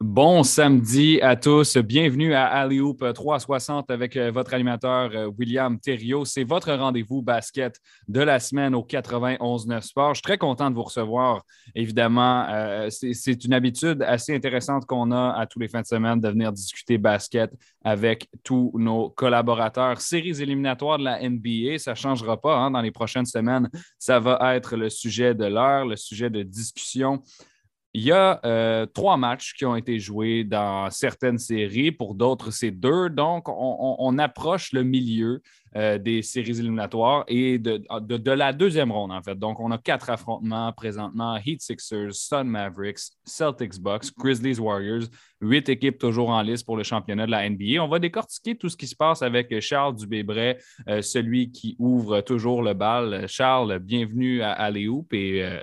Bon samedi à tous. Bienvenue à Alley-Hoop 360 avec euh, votre animateur euh, William Thériault. C'est votre rendez-vous basket de la semaine au 91-9 Sport. Je suis très content de vous recevoir. Évidemment, euh, c'est une habitude assez intéressante qu'on a à tous les fins de semaine de venir discuter basket avec tous nos collaborateurs. Séries éliminatoires de la NBA, ça ne changera pas hein. dans les prochaines semaines. Ça va être le sujet de l'heure, le sujet de discussion. Il y a euh, trois matchs qui ont été joués dans certaines séries, pour d'autres, c'est deux. Donc, on, approche le milieu euh, des séries éliminatoires et de, la deuxième ronde, en fait. Donc, on a quatre affrontements présentement Heat Sixers, Sun Mavericks, Celtics Bucks, Grizzlies Warriors, huit équipes toujours en liste pour le championnat de la NBA. On va décortiquer tout ce qui se passe avec Charles Dubébret, euh, celui qui ouvre toujours le bal. Charles, bienvenue à Aléoup et euh,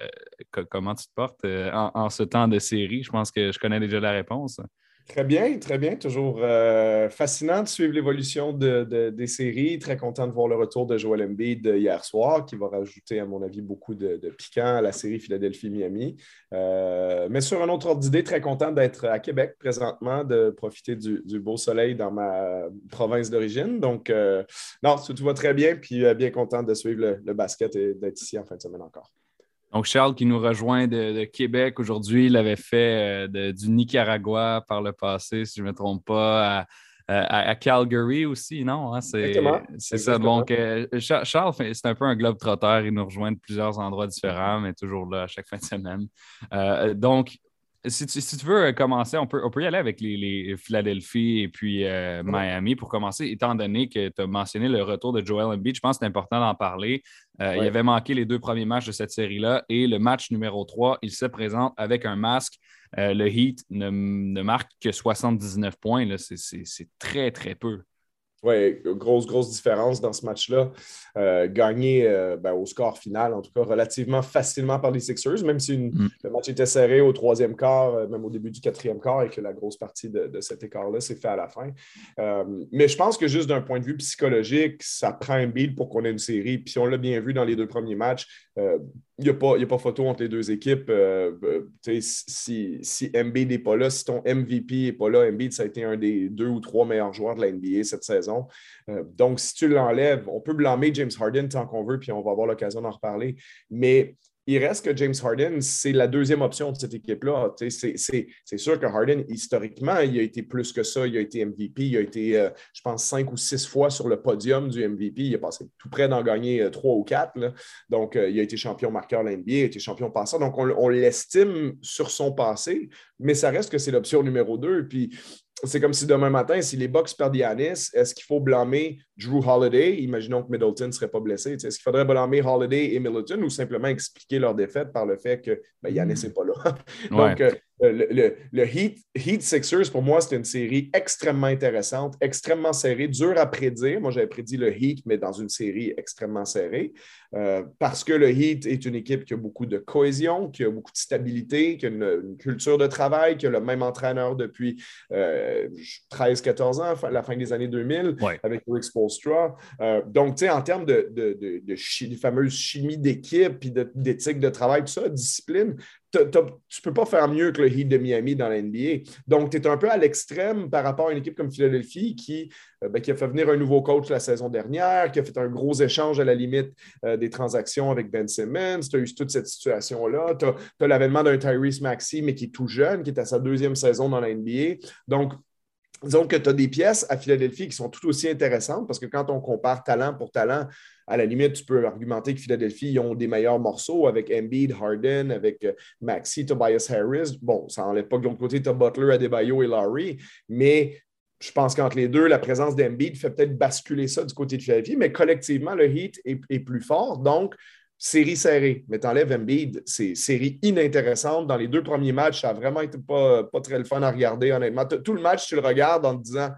comment tu te portes en, en ce temps de série? Je pense que je connais déjà la réponse. Très bien, très bien. Toujours euh, fascinant de suivre l'évolution des séries. Très content de voir le retour de Joel Embiid hier soir, qui va rajouter, à mon avis, beaucoup de, piquant à la série Philadelphie-Miami. Euh, mais sur un autre ordre d'idée, très content d'être à Québec présentement, de profiter du, beau soleil dans ma province d'origine. Donc, euh, non, tout, va très bien, puis bien content de suivre le basket et d'être ici en fin de semaine encore. Donc, Charles qui nous rejoint de, Québec aujourd'hui, il avait fait euh, du Nicaragua par le passé, si je ne me trompe pas, à, Calgary aussi, non? Hein? C'est ça. Donc, euh, Charles, c'est un peu un globe trotteur. Il nous rejoint de plusieurs endroits différents, mais toujours là à chaque fin de semaine. Euh, donc, si tu, veux commencer, on peut, on peut y aller avec les, Philadelphie et puis Miami pour commencer, étant donné que tu as mentionné le retour de Joel Embiid. Je pense que c'est important d'en parler. Euh, il avait manqué les deux premiers matchs de cette série-là et le match numéro 3, il se présente avec un masque. Euh, le Heat ne, marque que 79 points. C'est très, très peu. Oui, grosse, grosse différence dans ce match-là. Euh, gagné euh, ben, au score final, en tout cas, relativement facilement par les Sixers, même si mm. le match était serré au troisième quart, euh, même au début du quatrième quart, et que la grosse partie de, cet écart-là s'est fait à la fin. mais je pense que juste d'un point de vue psychologique, ça prend un beat pour qu'on ait une série. Puis on l'a bien vu dans les deux premiers matchs, il n'y a, a, pas photo entre les deux équipes. si, si Embiid n'est pas là, si ton MVP n'est pas là, Embiid, ça a été un des deux ou trois meilleurs joueurs de la NBA cette saison. Euh, donc, si tu l'enlèves, on peut blâmer James Harden tant qu'on veut, puis on va avoir l'occasion d'en reparler. Mais il reste que James Harden, c'est la deuxième option de cette équipe-là. C'est sûr que Harden, historiquement, il a été plus que ça. Il a été MVP. Il a été, euh, je pense, cinq ou six fois sur le podium du MVP. Il a passé tout près d'en gagner euh, trois ou quatre. Donc, il a été champion marqueur de l'NBA, il a été champion passeur. Donc, on, on l'estime sur son passé, mais ça reste que c'est l'option numéro deux. Puis, c'est comme si demain matin, si les Bucks perdent Yanis, est-ce qu'il faut blâmer Drew Holiday? Imaginons que Middleton ne serait pas blessé. Est-ce qu'il faudrait blâmer Holiday et Middleton ou simplement expliquer leur défaite par le fait que ben, Yanis n'est pas là? Donc, euh, euh, le, Heat, Heat, Sixers, pour moi, c'était une série extrêmement intéressante, extrêmement serrée, dure à prédire. Moi, j'avais prédit le Heat, mais dans une série extrêmement serrée, euh, parce que le Heat est une équipe qui a beaucoup de cohésion, qui a beaucoup de stabilité, qui a une, culture de travail, qui a le même entraîneur depuis 13-14 euh, ans, la fin des années 2000, avec Rick Spolstra. donc, tu sais, en termes de, de, fameuse chimie d'équipe, et d'éthique de travail, tout ça, discipline, tu ne peux pas faire mieux que le Heat de Miami dans la NBA. Donc, tu es un peu à l'extrême par rapport à une équipe comme Philadelphie qui, euh, ben, qui, a fait venir un nouveau coach la saison dernière, qui a fait un gros échange à la limite euh, des transactions avec Ben Simmons. Tu as eu toute cette situation-là. Tu as, l'avènement d'un Tyrese Maxey, mais qui est tout jeune, qui est à sa deuxième saison dans la NBA. Donc, disons que tu as des pièces à Philadelphie qui sont tout aussi intéressantes parce que quand on compare talent pour talent, à la limite, tu peux argumenter que Philadelphie ils ont des meilleurs morceaux avec Embiid, Harden, avec euh, Maxi, Tobias Harris. Bon, ça n'enlève pas que de l'autre côté, tu as Butler, Adebayo et Laurie, mais je pense qu'entre les deux, la présence d'Embiid fait peut-être basculer ça du côté de Philadelphie, mais collectivement, le Heat est, plus fort. Donc, série serrée. Mais t'enlèves Embiid, c'est série inintéressante. Dans les deux premiers matchs, ça a vraiment été pas, pas très le fun à regarder, honnêtement. Tout le match, tu le regardes en te disant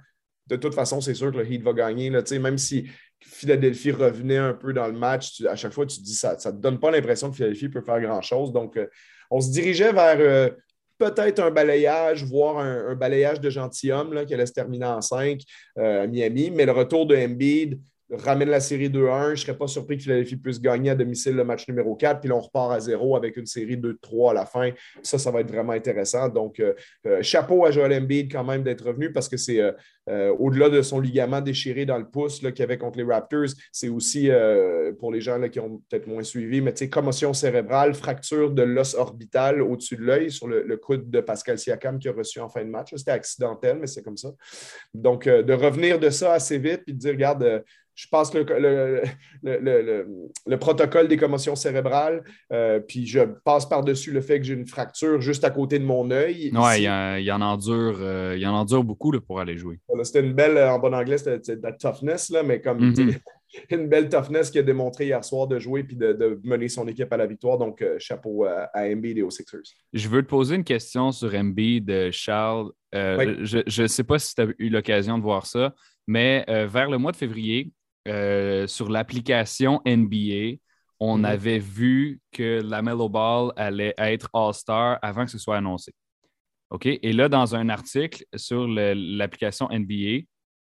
de toute façon, c'est sûr que le Heat va gagner. Là, même si Philadelphie revenait un peu dans le match, à chaque fois, tu te dis ça ne te donne pas l'impression que Philadelphie peut faire grand-chose. Donc, euh, on se dirigeait vers euh, peut-être un balayage, voire un, balayage de gentilhomme là, qui allait se terminer en 5 euh, à Miami. Mais le retour de Embiid, ramène la série 2-1. Je ne serais pas surpris que Philadelphie puisse gagner à domicile le match numéro 4, puis on repart à zéro avec une série 2-3 à la fin. Ça, ça va être vraiment intéressant. Donc, euh, euh, chapeau à Joel Embiid quand même d'être revenu parce que c'est euh, au-delà de son ligament déchiré dans le pouce qu'il avait contre les Raptors, c'est aussi pour les gens qui ont peut-être moins suivi, mais tu sais, commotion cérébrale, fracture de l'os orbital au-dessus de l'œil sur le, coude de Pascal Siakam qui a reçu en fin de match. C'était accidentel, mais c'est comme ça. Donc, de revenir de ça assez vite puis de dire, regarde, je passe le, le, protocole des commotions cérébrales, euh, puis je passe par-dessus le fait que j'ai une fracture juste à côté de mon œil. Oui, il, y en endure, euh, il en endure beaucoup pour aller jouer. C'était une belle, en bon anglais, c'était de la toughness, là, mais comme mhm. une belle toughness qu'il a démontré hier soir de jouer puis de, mener son équipe à la victoire. Donc, euh, chapeau à, à Embiid et aux Sixers. Je veux te poser une question sur Embiid, Charles. Je ne sais pas si tu as eu l'occasion de voir ça, mais vers le mois de février, euh, sur l'application NBA, on mhm. avait vu que la Mellow Ball allait être All-Star avant que ce soit annoncé. OK? Et là, dans un article sur l'application NBA,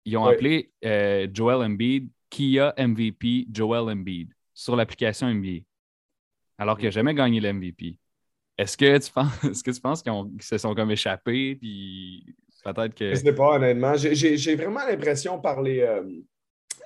ils ont appelé euh, Joel Embiid Kia MVP Joel Embiid sur l'application NBA, alors qu'il n'a jamais gagné l'MVP. Est-ce que tu penses, est-ce que tu penses qu'ils se sont comme échappés? Puis peut-être que. Je sais pas, honnêtement. J'ai vraiment l'impression par les, euh,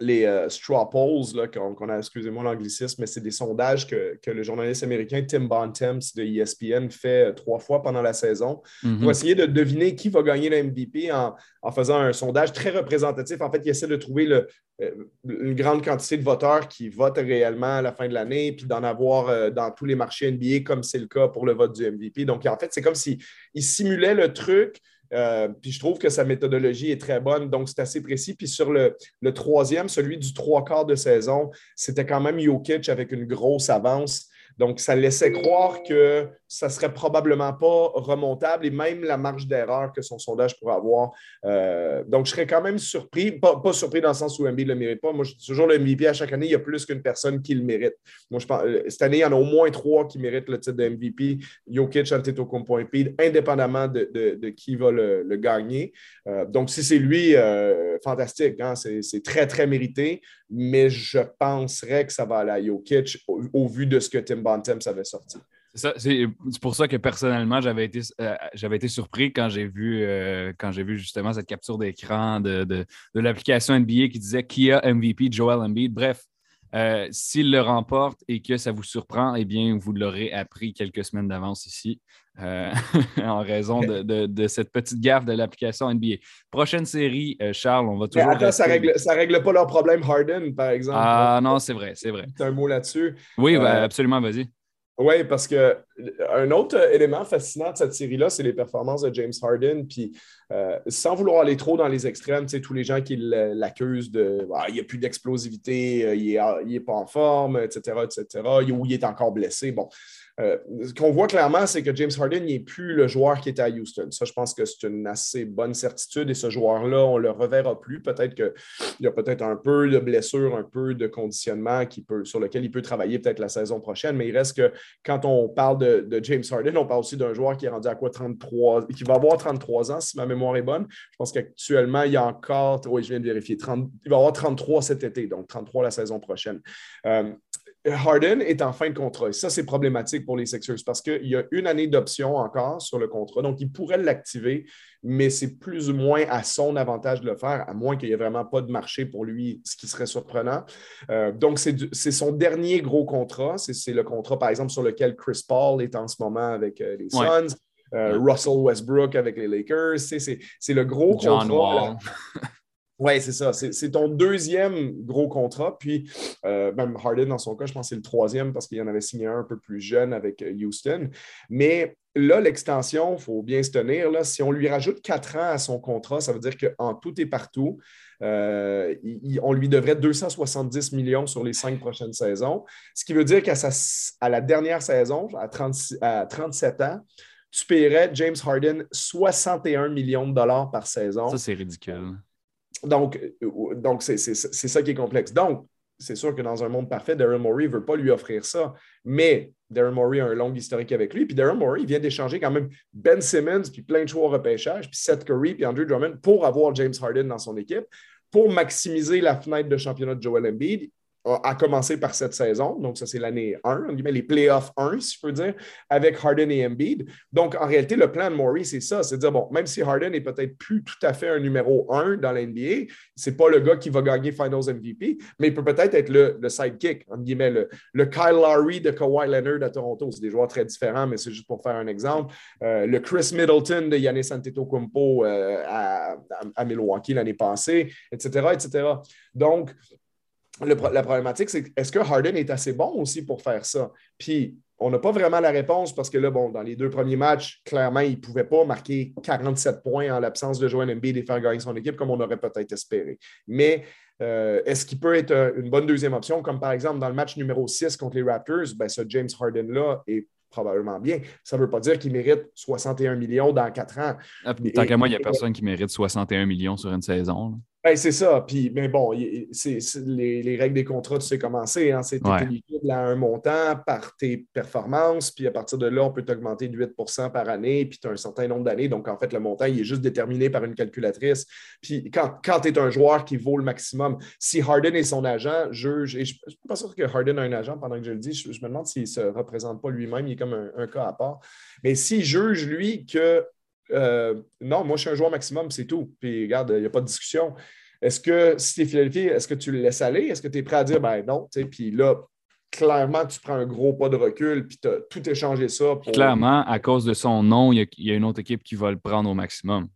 les euh, straw polls, qu'on a, excusez-moi l'anglicisme, mais c'est des sondages que, le journaliste américain Tim Bontemps de ESPN fait euh, trois fois pendant la saison mhm. pour essayer de deviner qui va gagner le MVP en, faisant un sondage très représentatif. En fait, il essaie de trouver le, euh, une grande quantité de voteurs qui votent réellement à la fin de l'année, puis d'en avoir dans tous les marchés NBA, comme c'est le cas pour le vote du MVP. Donc, en fait, c'est comme s'il simulait le truc euh, puis je trouve que sa méthodologie est très bonne, donc c'est assez précis. Puis sur le, troisième, celui du trois quarts de saison, c'était quand même Jokic avec une grosse avance. Donc, ça laissait croire que ça serait probablement pas remontable et même la marge d'erreur que son sondage pourrait avoir. Euh, donc, je serais quand même surpris, pas, surpris dans le sens où Embiid ne le mérite pas. Moi, je toujours le MVP à chaque année, il y a plus qu'une personne qui le mérite. Moi, je pense, euh, cette année, il y en a au moins trois qui méritent le titre de MVP. Jokic, Antetokounmpo, Embiid, indépendamment de, qui va le, gagner. Euh, donc, si c'est lui, fantastique. Hein, c'est très, très mérité. Mais je penserais que ça va aller à Jokic au, vu de ce que Tim Bontemps avait sorti. C'est pour ça que personnellement, j'avais été, euh, été surpris quand j'ai vu, euh, quand j'ai vu justement cette capture d'écran de, de, l'application NBA qui disait qui a MVP Joel Embiid. Bref, euh, s'il le remporte et que ça vous surprend, eh bien, vous l'aurez appris quelques semaines d'avance ici en raison de, cette petite gaffe de l'application NBA. Prochaine série, Charles, on va toujours. Mais attends, ça ne règle, ça règle pas leur problème Harden, par exemple. Ah non, c'est vrai, c'est vrai. Tu as un mot là-dessus. Oui, ben, absolument, vas-y. Oui, parce que un autre élément fascinant de cette série-là, c'est les performances de James Harden. Puis, euh, sans vouloir aller trop dans les extrêmes, tu sais, tous les gens qui l'accusent de ah, il n'y a plus d'explosivité, euh, il n'est pas en forme, etc., etc., ou il est encore blessé. Bon, euh, ce qu'on voit clairement, c'est que James Harden n'est plus le joueur qui était à Houston. Ça, je pense que c'est une assez bonne certitude et ce joueur-là, on ne le reverra plus. Peut-être qu'il y a peut-être un peu de blessure, un peu de conditionnement qui peut, sur lequel il peut travailler peut-être la saison prochaine, mais il reste que quand on parle de, James Harden, on parle aussi d'un joueur qui est rendu à quoi 33, qui va avoir 33 ans, si ma mémoire est bonne. Je pense qu'actuellement, il y a encore, oui, je viens de vérifier, 30, il va avoir 33 cet été, donc 33 la saison prochaine. Euh, Harden est en fin de contrat. Et ça, c'est problématique pour les Sixers parce qu'il y a une année d'option encore sur le contrat. Donc, il pourrait l'activer, mais c'est plus ou moins à son avantage de le faire, à moins qu'il n'y ait vraiment pas de marché pour lui, ce qui serait surprenant. Euh, donc, c'est son dernier gros contrat. C'est le contrat, par exemple, sur lequel Chris Paul est en ce moment avec euh, les Suns. Euh, Russell Westbrook avec les Lakers. C'est le gros contrat. Oui, c'est ça. C'est ton deuxième gros contrat. Puis, euh, même Harden, dans son cas, je pense que c'est le troisième parce qu'il en avait signé un un peu plus jeune avec euh, Houston. Mais là, l'extension, il faut bien se tenir. Là, si on lui rajoute quatre ans à son contrat, ça veut dire qu'en tout et partout, euh, on lui devrait 270 millions sur les cinq prochaines saisons. Ce qui veut dire qu'à la dernière saison, à, à 37 ans, tu paierais James Harden 61 millions de dollars par saison. Ça, c'est ridicule. Donc, euh, donc c'est ça qui est complexe. Donc, c'est sûr que dans un monde parfait, Darren Morey ne veut pas lui offrir ça. Mais Darren Morey a un long historique avec lui. Puis Darren Morey vient d'échanger quand même Ben Simmons, puis plein de choix au repêchage, puis Seth Curry, puis Andrew Drummond pour avoir James Harden dans son équipe. pour maximiser la fenêtre de championnat de Joel Embiid, a commencé par cette saison. Donc, ça, c'est l'année 1, les playoffs 1, si je peux dire, avec Harden et Embiid. Donc, en réalité, le plan de Maury, c'est ça. C'est de dire, bon, même si Harden n'est peut-être plus tout à fait un numéro 1 dans l'NBA, c'est pas le gars qui va gagner Finals MVP, mais il peut peut-être être le, sidekick, entre guillemets, le, le, Kyle Lowry de Kawhi Leonard à Toronto. C'est des joueurs très différents, mais c'est juste pour faire un exemple. Euh, le Chris Middleton de Yannis Antetokounmpo euh, à, à Milwaukee l'année passée, etc., etc. Donc, la problématique, c'est est-ce que Harden est assez bon aussi pour faire ça? Puis, on n'a pas vraiment la réponse parce que là, bon, dans les deux premiers matchs, clairement, il ne pouvait pas marquer 47 points en l'absence de Joel Embiid et faire gagner son équipe comme on aurait peut-être espéré. Mais euh, est-ce qu'il peut être une bonne deuxième option, comme par exemple dans le match numéro 6 contre les Raptors? Ben, ce James Harden-là est probablement bien. Ça ne veut pas dire qu'il mérite 61 millions dans quatre ans. Ah, tant qu'à moi, il n'y a personne qui mérite 61 millions sur une saison. Ben, c'est ça. Puis, mais bon, c'est, les, règles des contrats, tu sais comment c'est. Hein? C'est éligible à un montant par tes performances. Puis à partir de là, on peut t'augmenter de 8% par année. Puis tu as un certain nombre d'années. Donc, en fait, le montant, il est juste déterminé par une calculatrice. Puis quand, quand tu es un joueur qui vaut le maximum, si Harden est son agent, juge, et je ne suis pas sûr que Harden a un agent pendant que je le dis, je, me demande s'il ne se représente pas lui-même. Il est comme un, un cas à part. Mais s'il juge, lui, que euh, non, moi, je suis un joueur maximum, c'est tout. Puis, regarde, il n'y a pas de discussion. Est-ce que si tu es Philadelphie, est-ce que tu le laisses aller? Est-ce que tu es prêt à dire, ben non, puis là, clairement, tu prends un gros pas de recul, puis tu as tout échangé ça. Clairement, à cause de son nom, il y, a, une autre équipe qui va le prendre au maximum.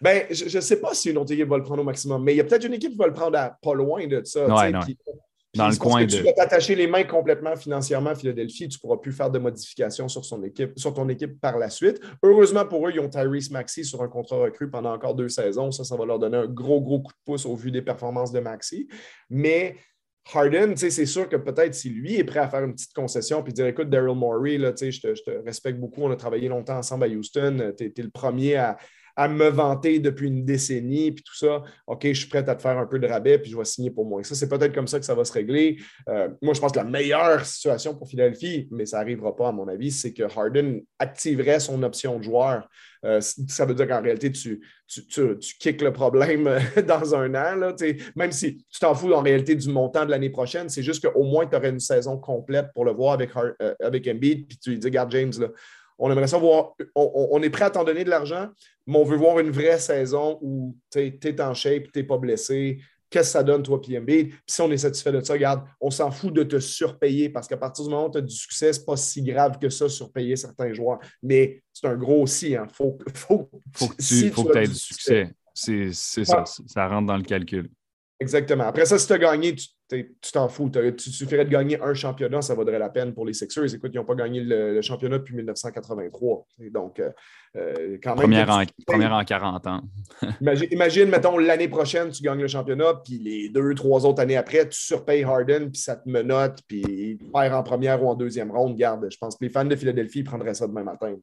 Ben, je ne sais pas si une autre équipe va le prendre au maximum, mais il y a peut-être une équipe qui va le prendre à pas loin de ça. Ouais, dans le coin de... Tu vas t'attacher les mains complètement financièrement à Philadelphie. Tu ne pourras plus faire de modifications sur, son équipe, sur ton équipe par la suite. Heureusement pour eux, ils ont Tyrese Maxi sur un contrat recru pendant encore deux saisons. Ça, ça va leur donner un gros, gros coup de pouce au vu des performances de Maxi. Mais Harden, c'est sûr que peut-être si lui est prêt à faire une petite concession puis dire écoute, Daryl Morey, là, je, te, je te respecte beaucoup, on a travaillé longtemps ensemble à Houston, tu es, le premier à, à me vanter depuis une décennie, puis tout ça, OK, je suis prêt à te faire un peu de rabais, puis je vais signer pour moi. Ça, c'est peut-être comme ça que ça va se régler. Euh, moi, je pense que la meilleure situation pour Philadelphie, mais ça n'arrivera pas, à mon avis, c'est que Harden activerait son option de joueur. Euh, ça veut dire qu'en réalité, tu, tu, tu, kicks le problème dans un an. Là, même si tu t'en fous en réalité du montant de l'année prochaine, c'est juste qu'au moins tu aurais une saison complète pour le voir avec, euh, avec Embiid, puis tu lui dis, regarde, James, là, on aimerait savoir, on, est prêt à t'en donner de l'argent, mais on veut voir une vraie saison où tu es, en shape, tu n'es pas blessé. Qu'est-ce que ça donne, toi, PMB? Puis si on est satisfait de ça, regarde, on s'en fout de te surpayer parce qu'à partir du moment où tu as du succès, ce n'est pas si grave que ça, surpayer certains joueurs. Mais c'est un gros aussi. Hein. Faut, faut, faut que tu aies du succès. C'est ça, ça rentre dans le calcul. Exactement. Après ça, si tu as gagné, tu t'en fous. Tu suffirait de gagner un championnat, ça vaudrait la peine pour les Sixers. Écoute, ils n'ont pas gagné le, championnat depuis 1983. Donc, euh, euh, quand même. Première en, première en 40 ans. imagine, mettons, l'année prochaine, tu gagnes le championnat, puis les deux, trois autres années après, tu surpayes Harden, puis ça te menote, puis il perd en première ou en deuxième ronde. Garde, je pense que les fans de Philadelphie prendraient ça demain matin.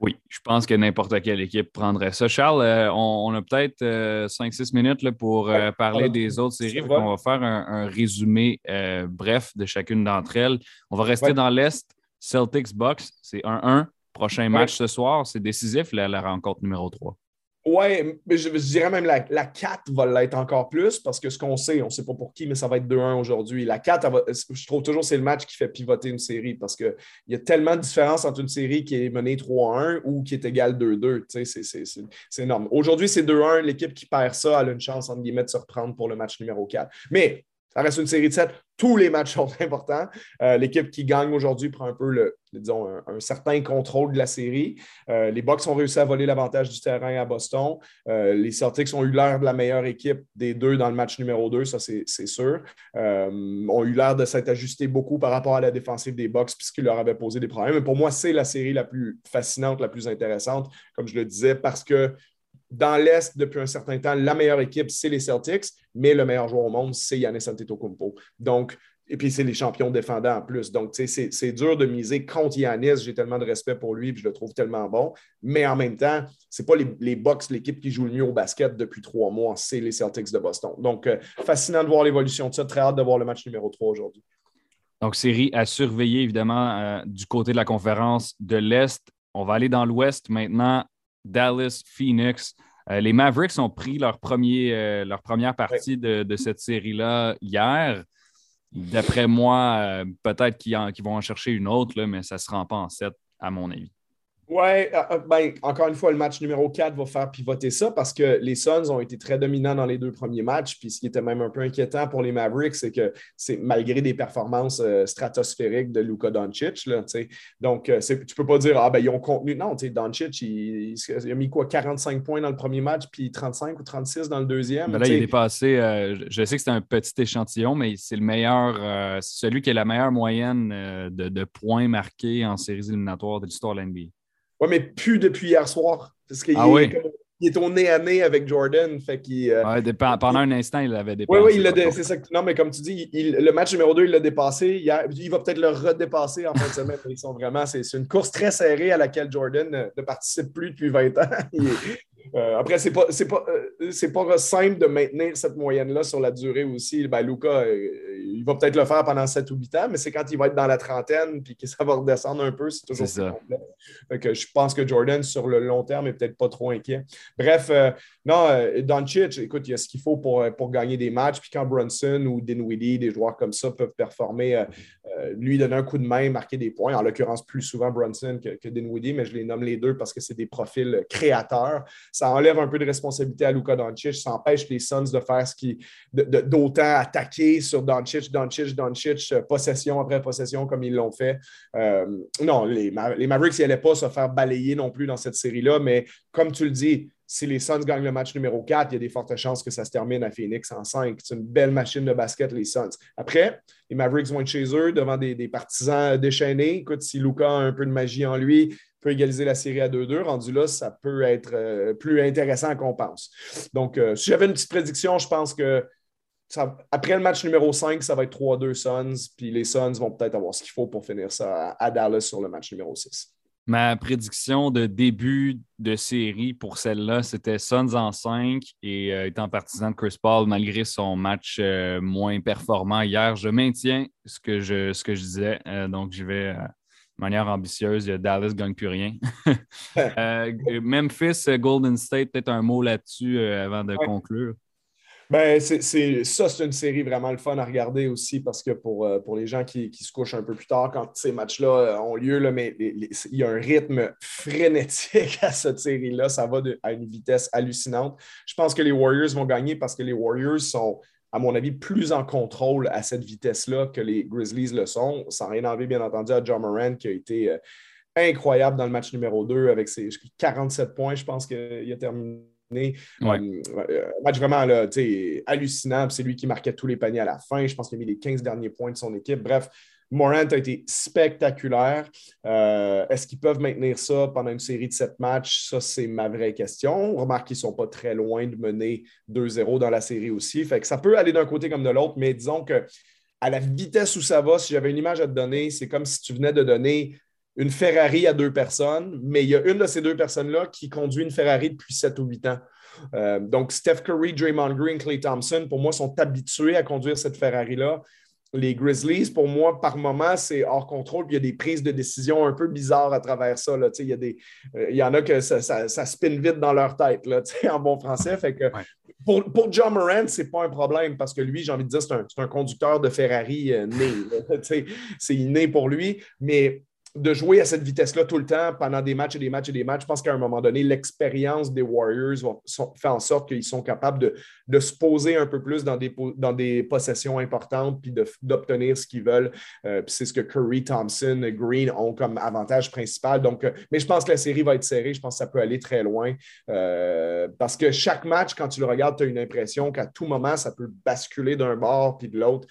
Oui, je pense que n'importe quelle équipe prendrait ça. Charles, euh, on, a peut-être 5-6 euh, minutes pour euh, parler des autres séries. On va faire un, résumé bref de chacune d'entre elles. On va rester dans l'Est. Celtics Box, c'est 1-1. Prochain match ce soir, c'est décisif, la rencontre numéro 3. Oui, je, je, dirais même la, la 4 va l'être encore plus parce que ce qu'on sait, on ne sait pas pour qui, mais ça va être 2-1 aujourd'hui. La 4, je trouve toujours que c'est le match qui fait pivoter une série parce qu'il y a tellement de différence entre une série qui est menée 3-1 ou qui est égale 2-2. C'est énorme. Aujourd'hui, c'est 2-1. L'équipe qui perd ça a une chance, entre guillemets, de se reprendre pour le match numéro 4. Mais ça reste une série de 7. Tous les matchs sont importants. Euh, l'équipe qui gagne aujourd'hui prend un peu le, disons, un, certain contrôle de la série. euh, les Bucks ont réussi à voler l'avantage du terrain à Boston. Euh, les Celtics ont eu l'air de la meilleure équipe des deux dans le match numéro 2, ça c'est sûr. Ont eu l'air de s'être ajustés beaucoup par rapport à la défensive des Bucks puisqu'ils leur avaient posé des problèmes. Mais pour moi, c'est la série la plus fascinante, la plus intéressante, comme je le disais, parce que dans l'Est, depuis un certain temps, la meilleure équipe, c'est les Celtics, mais le meilleur joueur au monde, c'est Yannis Antetokounmpo. Donc, et puis, c'est les champions défendants en plus. Donc, c'est dur de miser contre Yannis. J'ai tellement de respect pour lui, puis je le trouve tellement bon. Mais en même temps, ce n'est pas les, les l'équipe qui joue le mieux au basket depuis trois mois, c'est les Celtics de Boston. Donc, euh, fascinant de voir l'évolution de ça. Très hâte de voir le match numéro 3 aujourd'hui. Donc, série à surveiller, évidemment, euh, du côté de la conférence de l'Est. On va aller dans l'Ouest maintenant. Dallas, Phoenix. les Mavericks ont pris leur, premier, leur première partie de, de, cette série-là hier. D'après moi, peut-être qu'ils vont en chercher une autre, là, mais ça ne se rend pas en 7, à mon avis. Oui, euh, euh, ben, encore une fois, le match numéro 4 va faire pivoter ça parce que les Suns ont été très dominants dans les deux premiers matchs. Puis ce qui était même un peu inquiétant pour les Mavericks, c'est que c'est malgré des performances euh, stratosphériques de Luka Doncic. Là, donc, tu ne peux pas dire Ah ben ils ont contenu. Non, Doncic, il, il, a mis quoi 45 points dans le premier match, puis 35 ou 36 dans le deuxième. Ben là, il est dépassé. je sais que c'est un petit échantillon, mais c'est le meilleur, celui qui a la meilleure moyenne de, de, points marqués en séries éliminatoires de l'histoire de l'NBA. Oui, mais plus depuis hier soir. Parce qu'il ah est, il est au nez à nez avec Jordan. Fait qu'il, euh, pendant un instant, il l'avait dépassé. Oui, oui, c'est ça. Non, mais comme tu dis, le match numéro 2, il l'a dépassé. il va peut-être le redépasser en fin de semaine. Ils sont vraiment, c'est, une course très serrée à laquelle Jordan ne, participe plus depuis 20 ans. Euh, après, c'est pas, pas, euh, pas simple de maintenir cette moyenne-là sur la durée aussi. Ben, Luca, il va peut-être le faire pendant 7 ou 8 ans, mais c'est quand il va être dans la trentaine puis que ça va redescendre un peu, c'est toujours ça. je pense que Jordan, sur le long terme, n'est peut-être pas trop inquiet. Bref, euh, non, euh, Doncic, écoute, il y a ce qu'il faut pour, euh, pour gagner des matchs. Puis quand Brunson ou Dinwiddie, des joueurs comme ça, peuvent performer, lui donner un coup de main, marquer des points. En l'occurrence, plus souvent Brunson que, que, Dinwiddie, mais je les nomme les deux parce que c'est des profils créateurs. Ça enlève un peu de responsabilité à Luka Doncic. Ça empêche les Suns de faire ce qui, d'autant attaquer sur Doncic, Doncic, Doncic, possession après possession comme ils l'ont fait. non, les, Mavericks n'allaient pas se faire balayer non plus dans cette série-là, mais comme tu le dis, si les Suns gagnent le match numéro 4, il y a des fortes chances que ça se termine à Phoenix en 5. C'est une belle machine de basket, les Suns. Après, les Mavericks vont être chez eux devant des, partisans déchaînés. Écoute, si Luca a un peu de magie en lui, peut égaliser la série à 2-2. Rendu là, ça peut être euh, plus intéressant qu'on pense. Donc, euh, si j'avais une petite prédiction, je pense que après le match numéro 5, ça va être 3-2 Suns, puis les Suns vont peut-être avoir ce qu'il faut pour finir ça à Dallas sur le match numéro 6. Ma prédiction de début de série pour celle-là, c'était Suns en 5 et euh, étant partisan de Chris Paul, malgré son match euh, moins performant hier, je maintiens ce que je, ce que je disais. Euh, donc, je vais de manière ambitieuse. Dallas ne gagne plus rien. Memphis, Golden State, peut-être un mot là-dessus avant de conclure. Ben, c'est, ça, c'est une série vraiment le fun à regarder aussi parce que pour, euh, pour les gens qui, se couchent un peu plus tard, quand ces matchs-là euh, ont lieu, là, mais il y a un rythme frénétique à cette série-là. Ça va à une vitesse hallucinante. Je pense que les Warriors vont gagner parce que les Warriors sont, à mon avis, plus en contrôle à cette vitesse-là que les Grizzlies le sont. Sans rien enlever, bien entendu, à John Moran qui a été euh, incroyable dans le match numéro 2 avec ses 47 points, je pense qu'il a terminé Ouais. Euh, match vraiment là, hallucinant. C'est lui qui marquait tous les paniers à la fin. Je pense qu'il a mis les 15 derniers points de son équipe. Bref, Morant a été spectaculaire. Euh, est-ce qu'ils peuvent maintenir ça pendant une série de sept matchs? Ça, c'est ma vraie question. On remarque qu'ils ne sont pas très loin de mener 2-0 dans la série aussi. Fait que ça peut aller d'un côté comme de l'autre, mais disons que à la vitesse où ça va, si j'avais une image à te donner, c'est comme si tu venais de donner une Ferrari à deux personnes, mais il y a une de ces deux personnes-là qui conduit une Ferrari depuis 7 ou 8 ans. Euh, donc, Steph Curry, Draymond Green, Clay Thompson, pour moi, sont habitués à conduire cette Ferrari-là. Les Grizzlies, pour moi, par moment, c'est hors contrôle. Puis il y a des prises de décision un peu bizarres à travers ça. Là. Il, y a des, euh, il y en a que ça, ça, spin vite dans leur tête, là, en bon français. Fait que pour, pour, John Moran, ce n'est pas un problème parce que lui, j'ai envie de dire, c'est un, un, conducteur de Ferrari euh, né. c'est inné pour lui. Mais de jouer à cette vitesse-là tout le temps pendant des matchs et des matchs et des matchs, je pense qu'à un moment donné, l'expérience des Warriors faire en sorte qu'ils sont capables de, se poser un peu plus dans des, dans des possessions importantes puis d'obtenir ce qu'ils veulent. Euh, c'est ce que Curry, Thompson, Green ont comme avantage principal. Donc, euh, mais je pense que la série va être serrée. Je pense que ça peut aller très loin euh, parce que chaque match, quand tu le regardes, tu as une impression qu'à tout moment, ça peut basculer d'un bord puis de l'autre.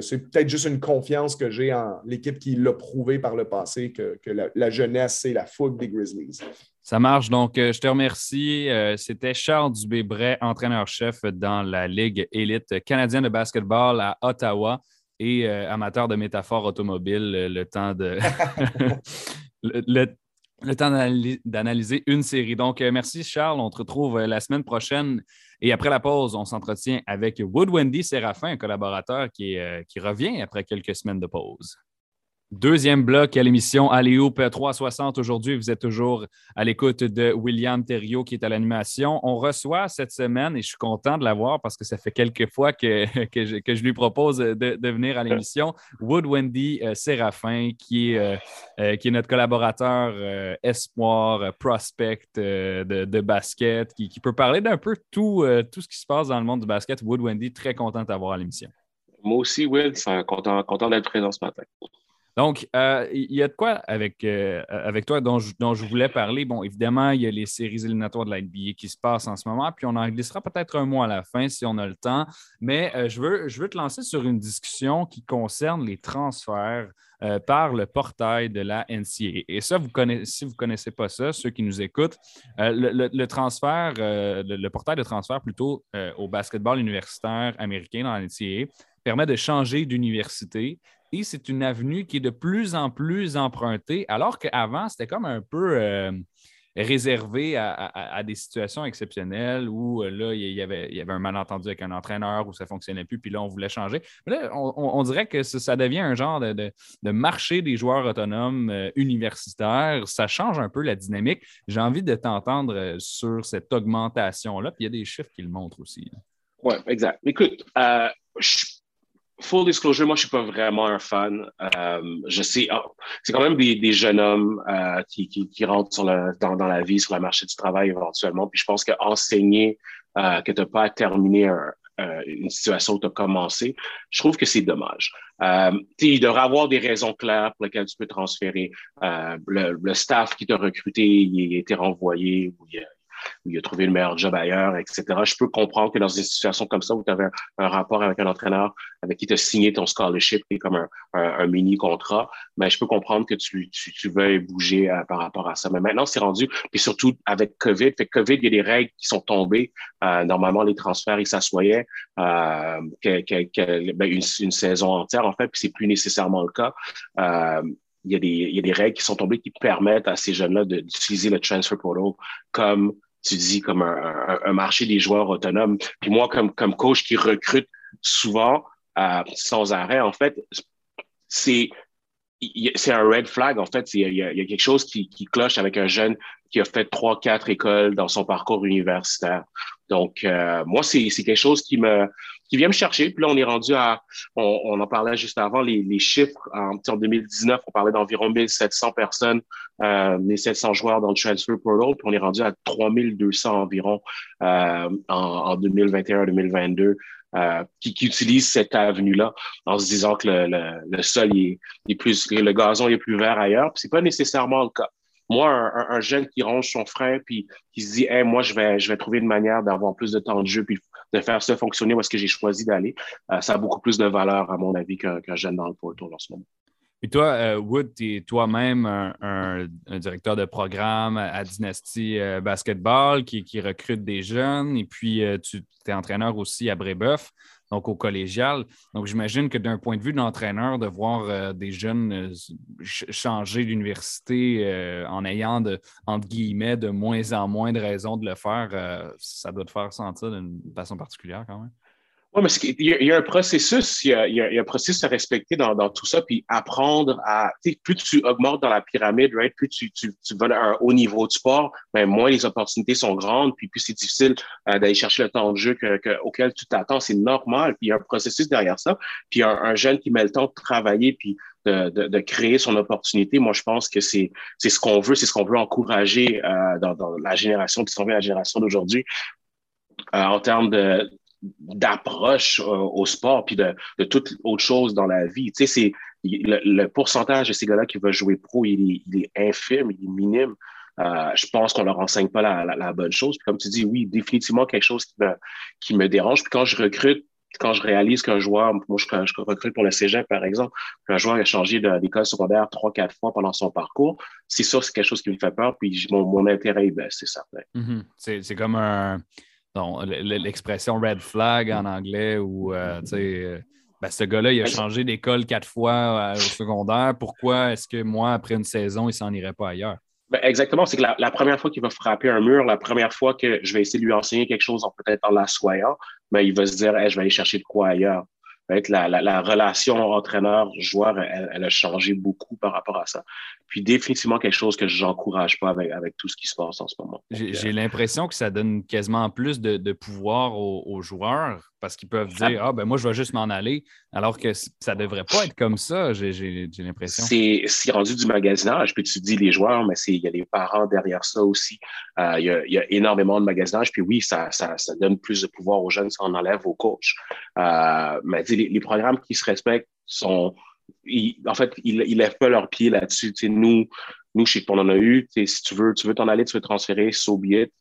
c'est peut-être juste une confiance que j'ai en l'équipe qui l'a prouvé par le passé que, la, jeunesse, c'est la fougue des Grizzlies. Ça marche. Donc, euh, je te remercie. Euh, c'était Charles Dubébret, entraîneur-chef dans la Ligue élite canadienne de basketball à Ottawa et euh, amateur de métaphores automobiles, le temps de. le, temps d'analyser une série. Donc, merci Charles. On te retrouve la semaine prochaine. Et après la pause, on s'entretient avec Wood Wendy Séraphin, un collaborateur qui, qui revient après quelques semaines de pause. Deuxième bloc à l'émission Aléoupe 360. Aujourd'hui, vous êtes toujours à l'écoute de William Thériault qui est à l'animation. On reçoit cette semaine, et je suis content de l'avoir parce que ça fait quelques fois que, je, lui propose de, venir à l'émission, Wood Wendy euh, Séraphin, qui est, euh, euh, qui notre collaborateur espoir, prospect de, basket, qui, peut parler d'un peu tout, ce qui se passe dans le monde du basket. Wood Wendy, très content de t'avoir à l'émission. Moi aussi, Will, content, content d'être présent ce matin. Donc, euh, il y a de quoi avec, euh, avec toi dont je, dont je, voulais parler. Bon, évidemment, il y a les séries éliminatoires de la NBA qui se passent en ce moment, puis on en glissera peut-être un mois à la fin si on a le temps. Mais euh, je, veux, je veux te lancer sur une discussion qui concerne les transferts par le portail de la NCA. Et ça, vous connaissez, si vous ne connaissez pas ça, ceux qui nous écoutent, le, transfert, le, portail de transfert plutôt au basketball universitaire américain dans la NCA permet de changer d'université c'est une avenue qui est de plus en plus empruntée, alors qu'avant, c'était comme un peu euh, réservé à, des situations exceptionnelles où euh, là, il y, avait, il y avait un malentendu avec un entraîneur où ça ne fonctionnait plus, puis là, on voulait changer. Mais là, on, dirait que ça, devient un genre de, marché des joueurs autonomes euh, universitaires. Ça change un peu la dynamique. J'ai envie de t'entendre sur cette augmentation-là, puis il y a des chiffres qui le montrent aussi. Oui, exact. Écoute, je full disclosure, moi, je suis pas vraiment un fan. Euh, je sais, ah, c'est quand même des, jeunes hommes euh, qui, qui, rentrent sur le, dans, dans, la vie, sur le marché du travail éventuellement. Puis je pense qu'enseigner euh, que tu n'as pas terminé un, une situation où tu as commencé, je trouve que c'est dommage. Euh, il devrait avoir des raisons claires pour lesquelles tu peux transférer. le, le, staff qui t'a recruté, il a été renvoyé ou il, où il a trouvé le meilleur job ailleurs, etc. Je peux comprendre que dans une situation comme ça où tu avais un, rapport avec un entraîneur avec qui tu as signé ton scholarship, qui est comme un, mini-contrat, mais je peux comprendre que tu, tu, veuilles bouger euh, par rapport à ça. Mais maintenant, c'est rendu, puis surtout avec COVID, fait COVID, il y a des règles qui sont tombées. Euh, normalement, les transferts, ils s'assoyaient euh, ben, une, saison entière, en fait, puis c'est plus nécessairement le cas. il y, a des, il y a des règles qui sont tombées qui permettent à ces jeunes-là d'utiliser le transfer portal comme tu dis, comme un, marché des joueurs autonomes. Puis moi, comme, comme coach qui recrute souvent, euh, sans arrêt, en fait, c'est c'est un red flag, en fait. Il y, a, quelque chose qui, qui, cloche avec un jeune qui a fait trois, quatre écoles dans son parcours universitaire. Donc, euh, moi, c'est quelque chose qui me qui vient me chercher. Puis là, on est rendu à, on, en parlait juste avant, les, les chiffres. En, en 2019, on parlait d'environ 1700 personnes, euh, 1700 joueurs dans le transfer portal. Puis on est rendu à 3200 environ euh, en, en 2021-2022. Euh, qui, qui utilisent cette avenue-là en se disant que le, le, le sol est, est, plus, le gazon est plus vert ailleurs. C'est pas nécessairement le cas. Moi, un, jeune qui ronge son frein puis qui se dit, hey, moi, je vais, je vais trouver une manière d'avoir plus de temps de jeu puis de faire ça fonctionner où est-ce que j'ai choisi d'aller, euh, ça a beaucoup plus de valeur, à mon avis, qu'un jeune dans le porto en ce moment. Et toi, euh, Wood, tu es toi-même un, directeur de programme à Dynasty euh, Basketball qui, qui, recrute des jeunes et puis tu es entraîneur aussi à Brébeuf donc au collégial. Donc, j'imagine que d'un point de vue d'entraîneur, de voir euh, des jeunes euh, changer d'université euh, en ayant, de, entre guillemets, de moins en moins de raisons de le faire, ça doit te faire sentir d'une façon particulière quand même. Oui, mais il y, a, un processus, il y a, un processus à respecter dans, tout ça, puis apprendre à, plus tu augmentes dans la pyramide, right, plus tu, tu, tu vas à un haut niveau de sport, ben, moins les opportunités sont grandes, puis plus c'est difficile euh, d'aller chercher le temps de jeu auquel tu t'attends, c'est normal, puis il y a un processus derrière ça, puis un, un jeune qui met le temps de travailler, puis de, de, de, créer son opportunité. Moi, je pense que c'est c'est ce qu'on veut, c'est ce qu'on veut encourager euh, dans, dans, la génération qui s'en vient, la génération d'aujourd'hui. Euh, en termes de, d'approche euh, au sport puis de, toute autre chose dans la vie. C'est le, pourcentage de ces gars-là qui veulent jouer pro, il est, infime, il est minime. Euh, je pense qu'on leur enseigne pas la, la, bonne chose. Comme tu dis, oui, définitivement quelque chose qui me, dérange. Puis quand je recrute, quand je réalise qu'un joueur, moi je, je, recrute pour le cégep par exemple, qu'un joueur a changé d'école secondaire trois, quatre fois pendant son parcours, c'est ça, c'est quelque chose qui me fait peur. Puis mon, mon intérêt baisse, c'est certain. Mm-hmm. C'est comme un l'expression red flag en anglais où euh, euh, ben, ce gars-là, il a changé d'école quatre fois euh, au secondaire. Pourquoi est-ce que moi, après une saison, il s'en irait pas ailleurs? Ben, exactement. C'est que la, première fois qu'il va frapper un mur, la première fois que je vais essayer de lui enseigner quelque chose, peut-être en l'assoyant, ben, il va se dire je vais aller chercher de quoi ailleurs. La, la, relation entraîneur-joueur, elle, a changé beaucoup par rapport à ça. Puis définitivement quelque chose que je n'encourage pas avec, avec, tout ce qui se passe en ce moment. J'ai l'impression que ça donne quasiment plus de, pouvoir aux, joueurs parce qu'ils peuvent dire Ah, ben moi, je vais juste m'en aller, alors que ça ne devrait pas être comme ça, j'ai l'impression. C'est rendu du magasinage, puis tu dis les joueurs, mais il y a des parents derrière ça aussi. Euh, il, y a, énormément de magasinage, puis oui, ça, ça, donne plus de pouvoir aux jeunes, ça en enlève aux coachs. Euh, mais les, les programmes qui se respectent sont en fait, ils ne lèvent pas leurs pieds là-dessus. Nous, nous, sais qu'on en a eu. Si tu veux tu veux t'en aller, tu veux transférer, so be it,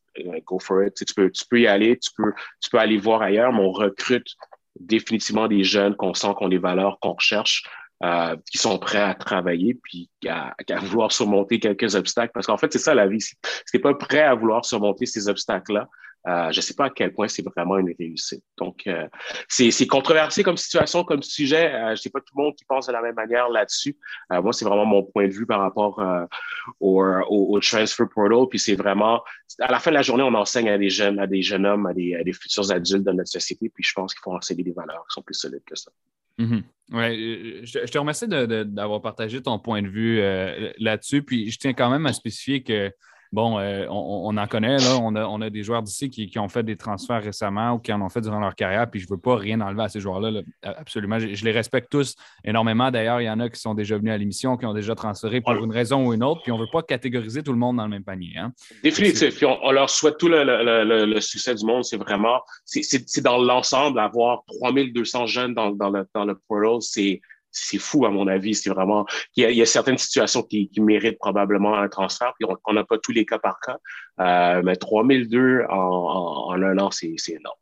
go for it. Tu peux, tu peux y aller, tu peux, tu peux aller voir ailleurs, mais on recrute définitivement des jeunes qu'on sent qu'on des valeurs qu'on recherche, euh, qui sont prêts à travailler puis à, vouloir surmonter quelques obstacles. Parce qu'en fait, c'est ça la vie. Si tu pas prêt à vouloir surmonter ces obstacles-là, euh, je ne sais pas à quel point c'est vraiment une réussite. Donc, euh, c'est controversé comme situation, comme sujet. Euh, je ne sais pas tout le monde qui pense de la même manière là-dessus. moi, c'est vraiment mon point de vue par rapport au, transfer portal. Puis c'est vraiment, à la fin de la journée, on enseigne à des jeunes, à des jeunes hommes, à des, futurs adultes de notre société. Puis je pense qu'il faut enseigner des valeurs qui sont plus solides que ça. Mm-hmm. Ouais, je, te remercie d'avoir partagé ton point de vue là-dessus. Puis je tiens quand même à spécifier que bon, euh, on, en connaît, là, on, a, des joueurs d'ici qui, ont fait des transferts récemment ou qui en ont fait durant leur carrière, puis je ne veux pas rien enlever à ces joueurs-là, absolument. Je, les respecte tous énormément. D'ailleurs, il y en a qui sont déjà venus à l'émission, qui ont déjà transféré pour une raison ou une autre, puis on ne veut pas catégoriser tout le monde dans le même panier. Hein. Définitif. Puis on, leur souhaite tout le, succès du monde. C'est vraiment, c'est dans l'ensemble, avoir 3200 jeunes dans, dans, le, dans le portal, c'est c'est fou, à mon avis. C'est vraiment. Il y, a, certaines situations qui, méritent probablement un transfert, puis on n'a pas tous les cas par cas. Euh, mais 3002 en, en, en un an, c'est énorme.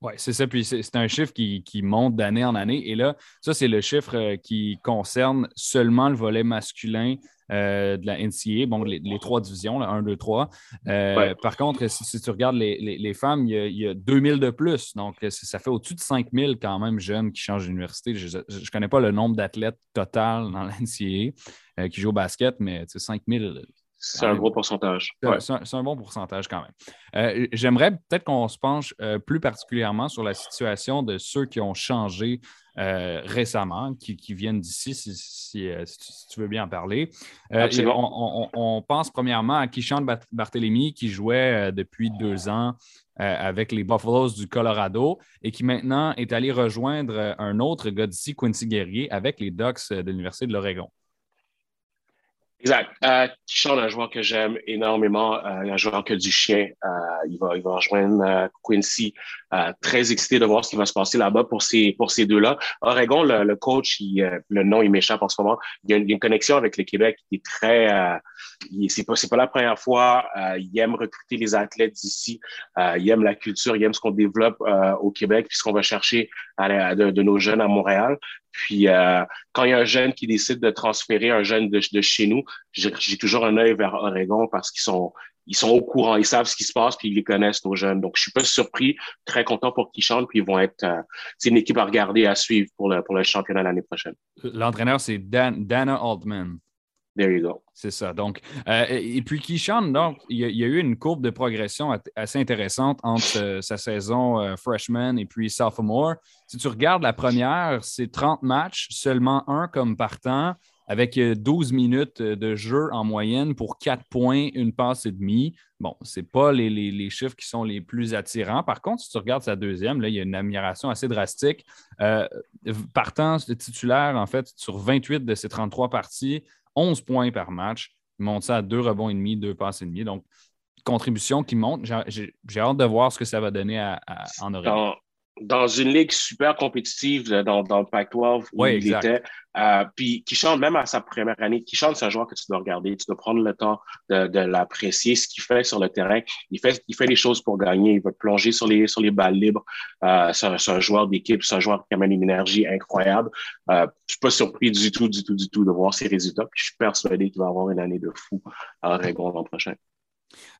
Oui, c'est ça. Puis c'est un chiffre qui, monte d'année en année. Et là, ça, c'est le chiffre euh, qui concerne seulement le volet masculin euh, de la NCA, bon, les, trois divisions, là, 1, 2, 3. Par contre, si, tu regardes les, femmes, il y, a, 2000 de plus. Donc, ça fait au-dessus de 5000 quand même jeunes qui changent d'université. Je ne connais pas le nombre d'athlètes total dans la NCA euh, qui jouent au basket, mais 5000, c'est un gros pourcentage. C'est un, bon pourcentage quand même. Euh, j'aimerais peut-être qu'on se penche euh, plus particulièrement sur la situation de ceux qui ont changé euh, récemment, qui, viennent d'ici, si, tu veux bien en parler. On, on, pense premièrement à Kishan Barthélemy, qui jouait depuis deux ans avec les Buffaloes du Colorado et qui maintenant est allé rejoindre un autre gars d'ici, Quincy Guerrier, avec les Ducks de l'Université de l'Oregon. Exact. Euh, Kishon, un joueur que j'aime énormément, euh, un joueur que du chien. Euh, il, va, il va rejoindre euh, Quincy. Euh, très excité de voir ce qui va se passer là-bas pour ces, pour ces deux-là. Oregon, le, le coach, il, le nom, il m'échappe en ce moment. Il y, a une, une connexion avec le Québec qui est très... c'est pas, pas la première fois. il aime recruter les athlètes d'ici. il aime la culture, il aime ce qu'on développe au Québec, puisqu'on va chercher de, de, nos jeunes à Montréal. Puis euh, quand il y a un jeune qui décide de transférer un jeune de, chez nous, j'ai toujours un œil vers Oregon parce qu'ils sont ils sont au courant, ils savent ce qui se passe, puis ils les connaissent, nos jeunes. Donc, je suis pas surpris, très content pour qu'ils chantent, puis ils vont être, euh, c'est une équipe à regarder, à suivre pour le, pour le championnat l'année prochaine. L'entraîneur, c'est Dana Altman. There you go. C'est ça. Donc, euh, et puis Keyshawn, donc, il y, a, eu une courbe de progression assez intéressante entre euh, sa saison euh, freshman et puis sophomore. Si tu regardes la première, c'est 30 matchs, seulement un comme partant, avec 12 minutes de jeu en moyenne pour 4 points, une passe et demie. Bon, ce pas les, les, chiffres qui sont les plus attirants. Par contre, si tu regardes sa deuxième, là, il y a une amélioration assez drastique. partant de titulaire, en fait, sur 28 de ses 33 parties, 11 points par match. Il monte ça à deux rebonds et demi, deux passes et demi. Donc, contribution qui monte. J'ai hâte de voir ce que ça va donner en Oregon dans une ligue super compétitive dans, dans le Pac-12 où il était. Euh, puis qui chante même à sa première année, qui chante, c'est un joueur que tu dois regarder, tu dois prendre le temps de, de l'apprécier, ce qu'il fait sur le terrain. Il fait, il fait les choses pour gagner, il va plonger sur les, sur les balles libres. Euh, c'est, un, un, joueur d'équipe, c'est un joueur qui amène une énergie incroyable. Euh, je suis pas surpris du tout, du tout, du tout de voir ses résultats. Puis je suis persuadé qu'il va avoir une année de fou à Oregon l'an prochain.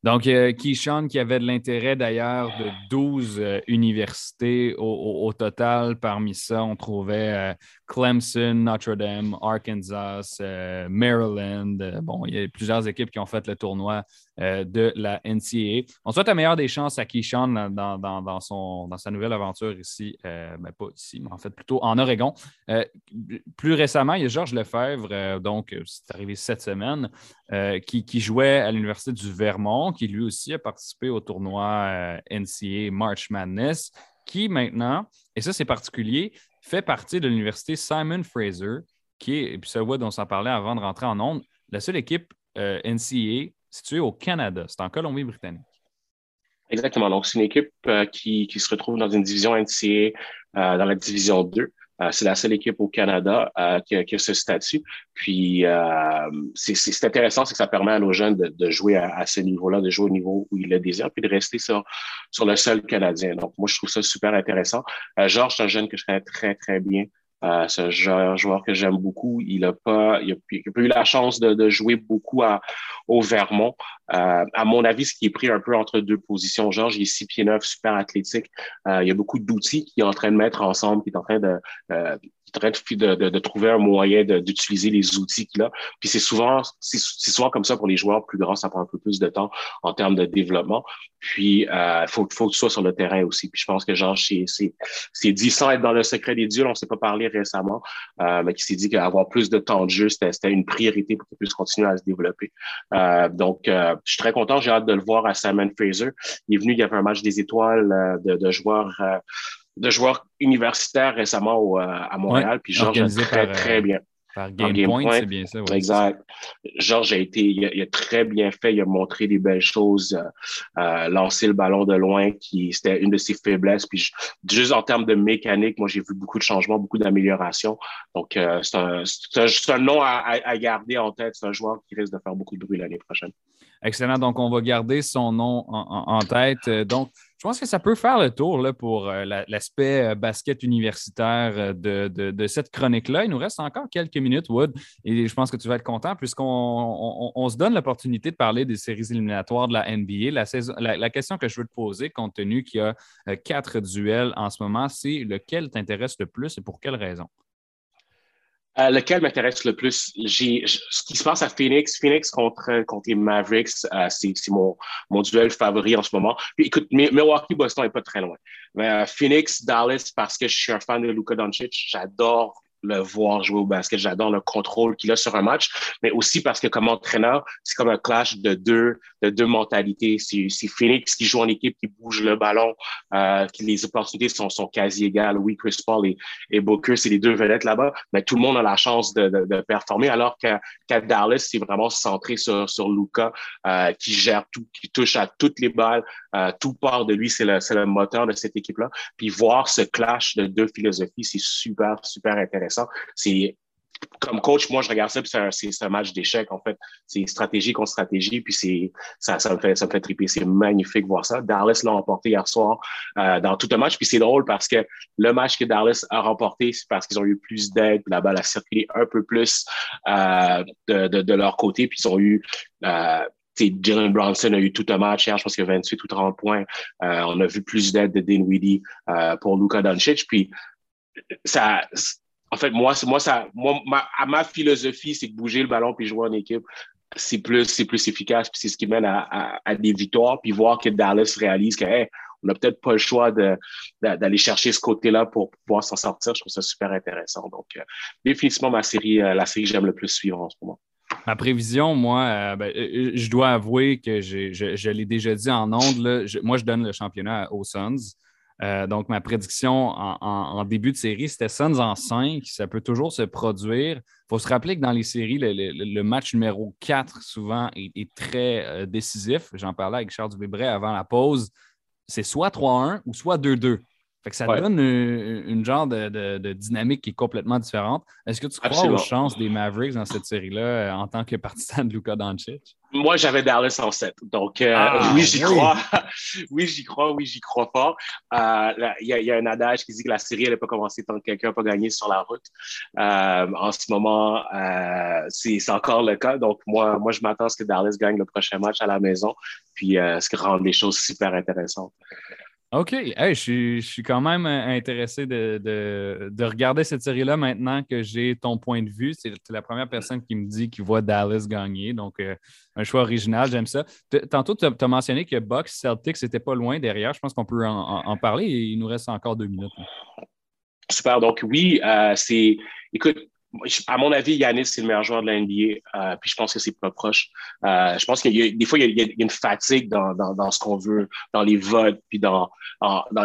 Donc, euh, Keyshawn qui avait de l'intérêt d'ailleurs de 12 euh, universités au, total. Parmi ça, on trouvait euh, Clemson, Notre-Dame, Arkansas, Maryland. bon, il y a plusieurs équipes qui ont fait le tournoi de la NCAA. On souhaite la meilleure des chances à Keyshawn dans, dans, sa nouvelle aventure ici, ben, pas ici, mais en fait plutôt en Oregon. plus récemment, il y a Georges Lefebvre, donc c'est arrivé cette semaine, qui, jouait à l'Université du Vermont, qui lui aussi a participé au tournoi NCAA March Madness, qui maintenant, et ça c'est particulier, fait partie de l'université Simon Fraser, qui est, et puis ça, dont on s'en parlait avant de rentrer en ondes, la seule équipe euh, NCA située au Canada. C'est en Colombie-Britannique. Exactement. Donc, c'est une équipe euh, qui, se retrouve dans une division NCA, euh, dans la division 2. c'est la seule équipe au Canada qui a, ce statut. Puis, c'est intéressant, c'est que ça permet à nos jeunes de, jouer à, ce niveau-là, de jouer au niveau où ils le désirent, puis de rester sur, sur le sol canadien. Donc, moi, je trouve ça super intéressant. Georges, c'est un jeune que je connais très, très bien. Euh, c'est un joueur, que j'aime beaucoup. Il n'a pas, pas eu la chance de, jouer beaucoup au Vermont. Euh, à mon avis, ce qui est pris un peu entre deux positions. Georges, il est six pieds neuf, super athlétique. Euh, il y a beaucoup d'outils qu'il est en train de mettre ensemble, qui est en train de, en train de, trouver un moyen d'utiliser les outils qu'il a. Puis c'est souvent, c'est souvent comme ça pour les joueurs plus grands, ça prend un peu plus de temps en termes de développement. Puis il euh, faut, faut que tu sois sur le terrain aussi. Puis je pense que genre, c'est dit sans être dans le secret des dieux, on ne s'est pas parlé récemment, euh, mais qui s'est dit qu'avoir plus de temps de jeu, c'était une priorité pour qu'il puisse continuer à se développer. Euh, donc, je suis très content, j'ai hâte de le voir à Simon Fraser. Il est venu, il y avait un match des étoiles de joueurs de joueurs universitaires récemment euh, à Montréal. puis Georges très, euh, très bien. Par Game, Point, c'est bien ça. exact. Georges a été, il a, très bien fait, il a montré des belles choses, euh, lancer le ballon de loin, qui c'était une de ses faiblesses. Puis juste en termes de mécanique, moi j'ai vu beaucoup de changements, beaucoup d'améliorations. Donc c'est un, un, nom à, à, garder en tête. C'est un joueur qui risque de faire beaucoup de bruit l'année prochaine. Excellent. Donc on va garder son nom en, en tête. Donc je pense que ça peut faire le tour là, pour euh, l'aspect euh, basket universitaire euh, de, cette chronique-là. Il nous reste encore quelques minutes, Wood, et je pense que tu vas être content puisqu'on se donne l'opportunité de parler des séries éliminatoires de la NBA. La, la, question que je veux te poser, compte tenu qu'il y a quatre duels en ce moment, c'est lequel t'intéresse le plus et pour quelle raison? Euh, lequel m'intéresse le plus? J'ai, ce qui se passe à Phoenix, Phoenix contre, contre les Mavericks, euh, c'est, mon, mon duel favori en ce moment. Puis écoute, Milwaukee, Boston n'est pas très loin. Euh, Phoenix, Dallas, parce que je suis un fan de Luka Doncic, j'adore le voir jouer au basket. J'adore le contrôle qu'il a sur un match, mais aussi parce que comme entraîneur, c'est comme un clash de deux, de deux mentalités. C'est Phoenix qui joue en équipe, qui bouge le ballon, euh, qui les opportunités sont, sont quasi égales. Oui, Chris Paul et, et Booker, c'est les deux vedettes là-bas, mais tout le monde a la chance de, de, performer, alors qu'à Dallas, c'est vraiment centré sur, sur Luca, euh, qui gère tout, qui touche à toutes les balles, euh, tout part de lui, c'est le, le moteur de cette équipe-là. Puis voir ce clash de deux philosophies, c'est super, super intéressant. C'est comme coach, moi, je regarde ça, puis c'est un, match d'échecs, en fait. C'est stratégie contre stratégie, puis c'est ça, me fait, triper. C'est magnifique de voir ça. Dallas l'a remporté hier soir euh, dans tout un match, puis c'est drôle parce que le match que Dallas a remporté, c'est parce qu'ils ont eu plus d'aide, la balle a circulé un peu plus euh, de, leur côté, puis ils ont eu euh, Jalen Bronson a eu tout un match hier, je pense qu'il a 28 ou 30 points. Euh, on a vu plus d'aide de Dinwiddie euh, pour Luka Doncic. Puis, ça, en fait, moi, moi, ça, ma, philosophie, c'est que bouger le ballon puis jouer en équipe, c'est plus, c'est plus efficace. Puis c'est ce qui mène à, des victoires. Puis voir que Dallas réalise que, on n'a peut-être pas le choix d'aller chercher ce côté-là pour pouvoir s'en sortir. Je trouve ça super intéressant. Donc, euh, définitivement, ma série, la série que j'aime le plus suivre en ce moment. Ma prévision, moi, euh, ben, euh, je dois avouer que je, je l'ai déjà dit en ondes. moi, je donne le championnat aux Suns. Euh, donc, ma prédiction en, début de série, c'était Suns en 5. Ça peut toujours se produire. Il faut se rappeler que dans les séries, le, match numéro 4, souvent, est, très décisif. J'en parlais avec Charles Dubébret avant la pause. C'est soit 3-1 ou soit 2-2 ça donne une, genre de, dynamique qui est complètement différente. Est-ce que tu crois aux chances des Mavericks dans cette série-là euh, en tant que partisan de Luka Doncic? Moi, j'avais Dallas en 7. Donc, euh, ah, oui, j'y crois. oui, j'y crois. Oui, j'y crois fort. Euh, il y, a un adage qui dit que la série, elle n'a pas commencé tant que quelqu'un n'a pas gagné sur la route. en ce moment, c'est encore le cas. Donc, moi, moi je m'attends à ce que Dallas gagne le prochain match à la maison. Puis, ce qui rend les choses super intéressantes. OK. je, suis, quand même intéressé de, regarder cette série-là maintenant que j'ai ton point de vue. C'est la première personne qui me dit qu'il voit Dallas gagner. Donc, euh, un choix original, j'aime ça. Tantôt, tu as, mentionné que Box Celtics n'était pas loin derrière. Je pense qu'on peut en, parler et il nous reste encore deux minutes. Super. Donc, oui, euh, c'est. Écoute, à mon avis, Yanis, c'est le meilleur joueur de la NBA. Euh, puis je pense que c'est pas proche. Euh, je pense qu'il y a des fois, il y a, une fatigue dans, ce qu'on veut, dans les votes, puis dans,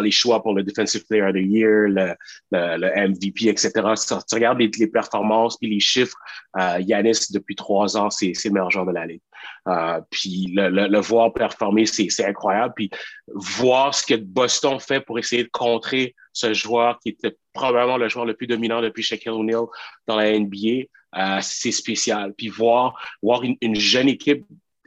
les choix pour le Defensive Player of the Year, le, MVP, etc. tu regardes les, performances puis les chiffres, euh, Yanis, depuis trois ans, c'est le meilleur joueur de la Ligue. Euh, puis le, le, voir performer, c'est incroyable. Puis voir ce que Boston fait pour essayer de contrer ce joueur qui était probablement le joueur le plus dominant depuis Shaquille O'Neal dans la NBA, euh, c'est spécial. Puis voir, voir une, une, jeune équipe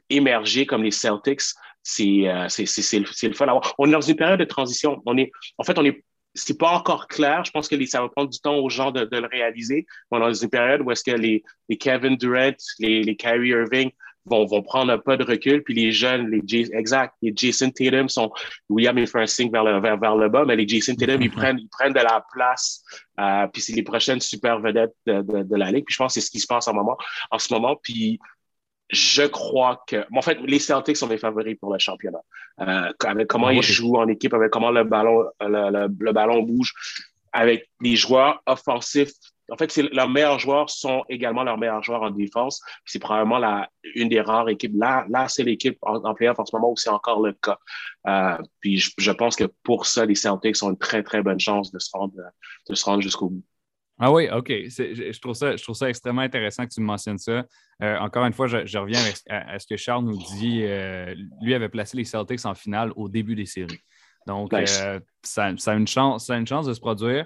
émerger comme les Celtics, c'est euh, c'est le fun. On est dans une période de transition. On est, en fait, on est c'est pas encore clair. Je pense que ça va prendre du temps aux gens de, de le réaliser. On est dans une période où est-ce que les, les Kevin Durant, les, les Kyrie Irving vont, vont prendre un pas de recul, puis les jeunes, les exact, les Jason Tatum sont, William il fait un signe vers le, vers, vers le bas, mais les Jason Tatum, ils prennent, ils prennent de la place, euh, puis c'est les prochaines super vedettes de, de, de, la ligue. Puis je pense que c'est ce qui se passe en, moment, en ce moment. Puis je crois que, en fait, les Celtics sont mes favoris pour le championnat. Euh, avec comment ah ils jouent en équipe, avec comment le ballon, le, le ballon bouge, avec les joueurs offensifs en fait, leurs meilleurs joueurs sont également leurs meilleurs joueurs en défense. C'est probablement la, une des rares équipes. Là, là c'est l'équipe en, en playoff en ce moment où c'est encore le cas. Euh, puis je, pense que pour ça, les Celtics ont une très, très bonne chance de se rendre, de se rendre jusqu'au bout. Ah oui, OK. Je trouve, ça, je trouve ça extrêmement intéressant que tu me mentionnes ça. Euh, encore une fois, je, reviens à, ce que Charles nous dit. Euh, lui avait placé les Celtics en finale au début des séries. Donc, ça, ça, a une chance, ça a une chance de se produire.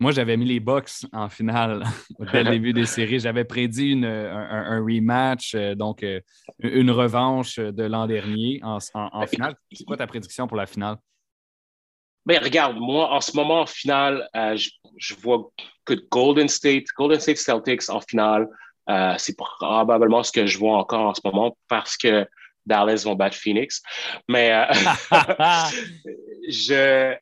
Moi, j'avais mis les Bucks en finale dès le début des séries. J'avais prédit une, un, rematch, euh, donc euh, une revanche de l'an dernier en, en, finale. C'est quoi ta prédiction pour la finale? Ben, regarde, moi, en ce moment, en finale, euh, je, vois que Golden State, Golden State Celtics en finale, c'est probablement ce que je vois encore en ce moment parce que Dallas vont battre Phoenix. Mais je,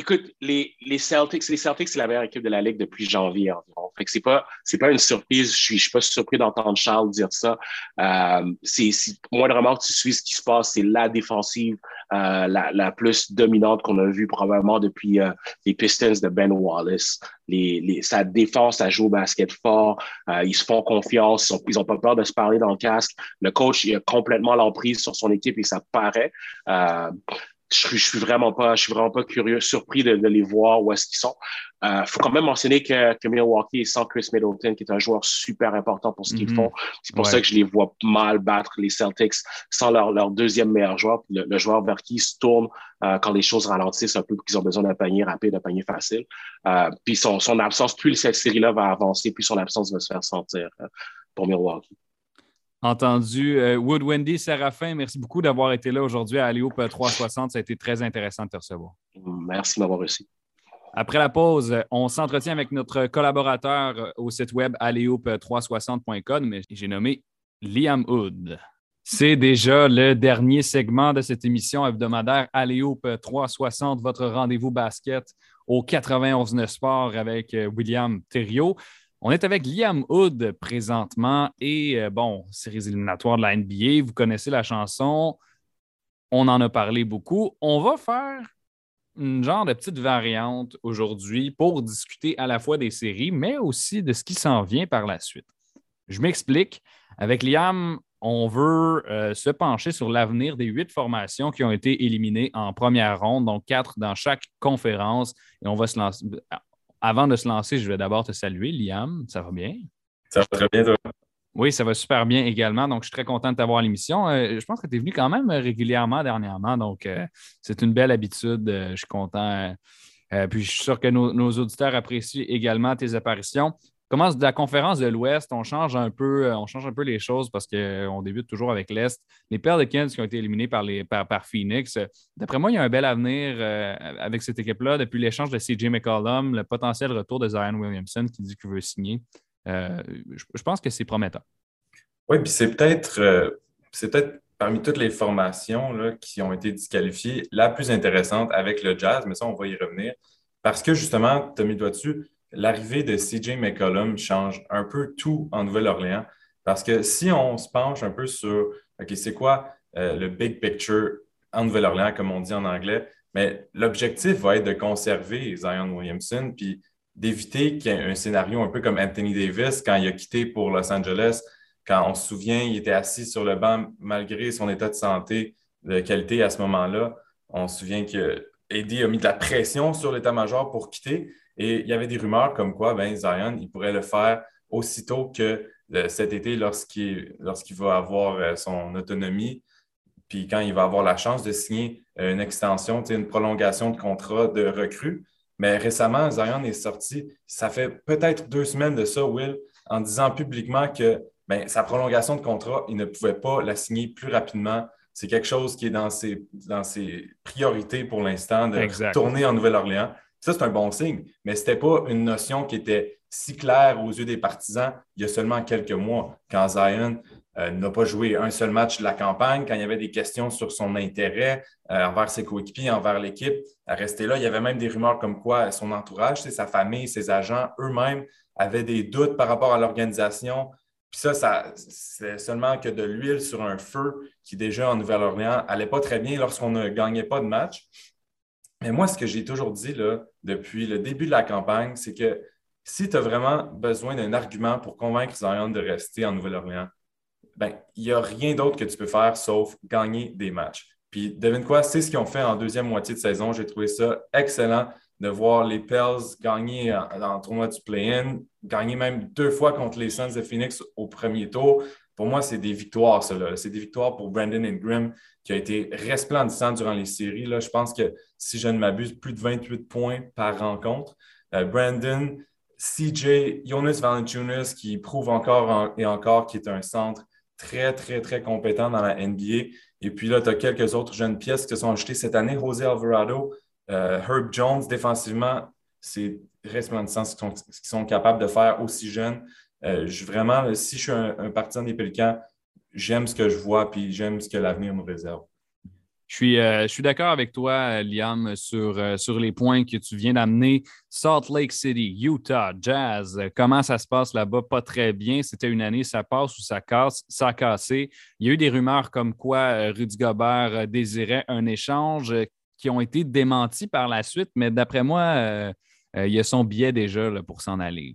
Écoute, les, Celtics, les Celtics, c'est la meilleure équipe de la Ligue depuis janvier environ. Fait que c'est pas, c'est pas une surprise. Je suis, suis pas surpris d'entendre Charles dire ça. Euh, c'est, moi, vraiment, tu suis ce qui se passe. C'est la défensive euh, la, plus dominante qu'on a vue probablement depuis euh, les Pistons de Ben Wallace. Sa défense, ça joue au basket fort. Euh, ils se font confiance. Ils ont, pas peur de se parler dans le casque. Le coach, il a complètement l'emprise sur son équipe et ça paraît. Je, je, suis vraiment pas, je suis vraiment pas curieux, surpris de, de les voir où est-ce qu'ils sont. Il euh, faut quand même mentionner que, que, Milwaukee est sans Chris Middleton, qui est un joueur super important pour ce qu'ils mm-hmm. font. C'est pour ça que je les vois mal battre les Celtics sans leur, leur deuxième meilleur joueur, le, joueur vers qui ils se tournent euh, quand les choses ralentissent un peu, qu'ils ont besoin d'un panier rapide, d'un panier facile. Euh, puis son, son absence, plus cette série-là va avancer, plus son absence va se faire sentir euh, pour Milwaukee. Entendu. Euh, Wood Wendy Séraphin, merci beaucoup d'avoir été là aujourd'hui à Aléop 360. Ça a été très intéressant de te recevoir. Merci de m'avoir reçu. Après la pause, on s'entretient avec notre collaborateur au site web aléop360.com, mais j'ai nommé Liam Hood. C'est déjà le dernier segment de cette émission hebdomadaire Aléop 360, votre rendez-vous basket au 91 Sport avec euh, William Thériault. On est avec Liam Hood présentement et euh, bon, séries éliminatoires de la NBA. Vous connaissez la chanson. On en a parlé beaucoup. On va faire une genre de petite variante aujourd'hui pour discuter à la fois des séries, mais aussi de ce qui s'en vient par la suite. Je m'explique. Avec Liam, on veut euh, se pencher sur l'avenir des huit formations qui ont été éliminées en première ronde, donc quatre dans chaque conférence. Et on va se lancer avant de se lancer, je vais d'abord te saluer, Liam. Ça va bien? Ça va très bien, toi? Oui, ça va super bien également. Donc, je suis très content de t'avoir à l'émission. Euh, je pense que tu es venu quand même régulièrement dernièrement. Donc, euh, c'est une belle habitude. Euh, je suis content. puis, je suis sûr que nos auditeurs apprécient également tes apparitions commence de la conférence de l'Ouest, on change un peu, euh, on change un peu les choses parce qu'on débute toujours avec l'Est. Les Kings qui ont été éliminés par, les, par, Phoenix. D'après moi, il y a un bel avenir euh, avec cette équipe-là depuis l'échange de CJ McCollum, le potentiel retour de Zion Williamson qui dit qu'il veut signer. Euh, je, pense que c'est prometteur. Oui, puis c'est peut-être c'est peut-être parmi toutes les formations là, qui ont été disqualifiées, la plus intéressante avec le Jazz, mais ça, on va y revenir, parce que justement, tu as mis doigt dessus, l'arrivée de CJ McCollum change un peu tout en Nouvelle-Orléans. Parce que si on se penche un peu sur, OK, c'est quoi euh, le big picture en Nouvelle-Orléans, comme on dit en anglais, mais l'objectif va être de conserver Zion Williamson, puis d'éviter qu'il un scénario un peu comme Anthony Davis quand il a quitté pour Los Angeles. Quand on se souvient, il était assis sur le banc malgré son état de santé de qualité à ce moment-là. On se souvient que Eddie a mis de la pression sur l'état-major pour quitter. Et il y avait des rumeurs comme quoi ben, Zion, il pourrait le faire aussitôt que euh, cet été lorsqu'il va avoir euh, son autonomie, puis quand il va avoir la chance de signer euh, une extension, une prolongation de contrat de recrue. Mais récemment, Zion est sorti, ça fait peut-être deux semaines de ça, Will, en disant publiquement que ben, sa prolongation de contrat, il ne pouvait pas la signer plus rapidement. C'est quelque chose qui est dans ses, dans ses priorités pour l'instant de tourner en Nouvelle-Orléans. Ça, c'est un bon signe, mais ce n'était pas une notion qui était si claire aux yeux des partisans il y a seulement quelques mois, quand Zion euh, n'a pas joué un seul match de la campagne, quand il y avait des questions sur son intérêt euh, envers ses coéquipiers, envers l'équipe, à rester là. Il y avait même des rumeurs comme quoi son entourage, sa famille, ses agents eux-mêmes avaient des doutes par rapport à l'organisation. Puis ça, ça c'est seulement que de l'huile sur un feu qui, déjà en Nouvelle-Orléans, n'allait pas très bien lorsqu'on ne gagnait pas de match. Mais moi, ce que j'ai toujours dit là, depuis le début de la campagne, c'est que si tu as vraiment besoin d'un argument pour convaincre Zion de rester en Nouvelle-Orléans, ben, il n'y a rien d'autre que tu peux faire sauf gagner des matchs. Puis, devine quoi, c'est ce qu'ils ont fait en deuxième moitié de saison. J'ai trouvé ça excellent de voir les Pels gagner dans le tournoi du play-in, gagner même deux fois contre les Suns de Phoenix au premier tour. Pour moi, c'est des victoires, cela. C'est des victoires pour Brandon Ingram, qui a été resplendissant durant les séries. Là, je pense que, si je ne m'abuse, plus de 28 points par rencontre. Euh, Brandon, CJ, Jonas Valanciunas, qui prouve encore et encore qu'il est un centre très, très, très compétent dans la NBA. Et puis là, tu as quelques autres jeunes pièces qui se sont achetées cette année. José Alvarado, euh, Herb Jones, défensivement, c'est resplendissant ce qu'ils sont, capables de faire aussi jeunes. Euh, vraiment, si je suis un, partisan des Pélicans, j'aime ce que je vois, puis j'aime ce que l'avenir nous réserve. Je suis, euh, suis d'accord avec toi, Liam, sur, euh, sur les points que tu viens d'amener. Salt Lake City, Utah, Jazz, comment ça se passe là-bas? Pas très bien. C'était une année, ça passe ou ça casse, ça a cassé. Il y a eu des rumeurs comme quoi Rudy Gobert désirait un échange qui ont été démentis par la suite, mais d'après moi, il y a son billet déjà pour s'en aller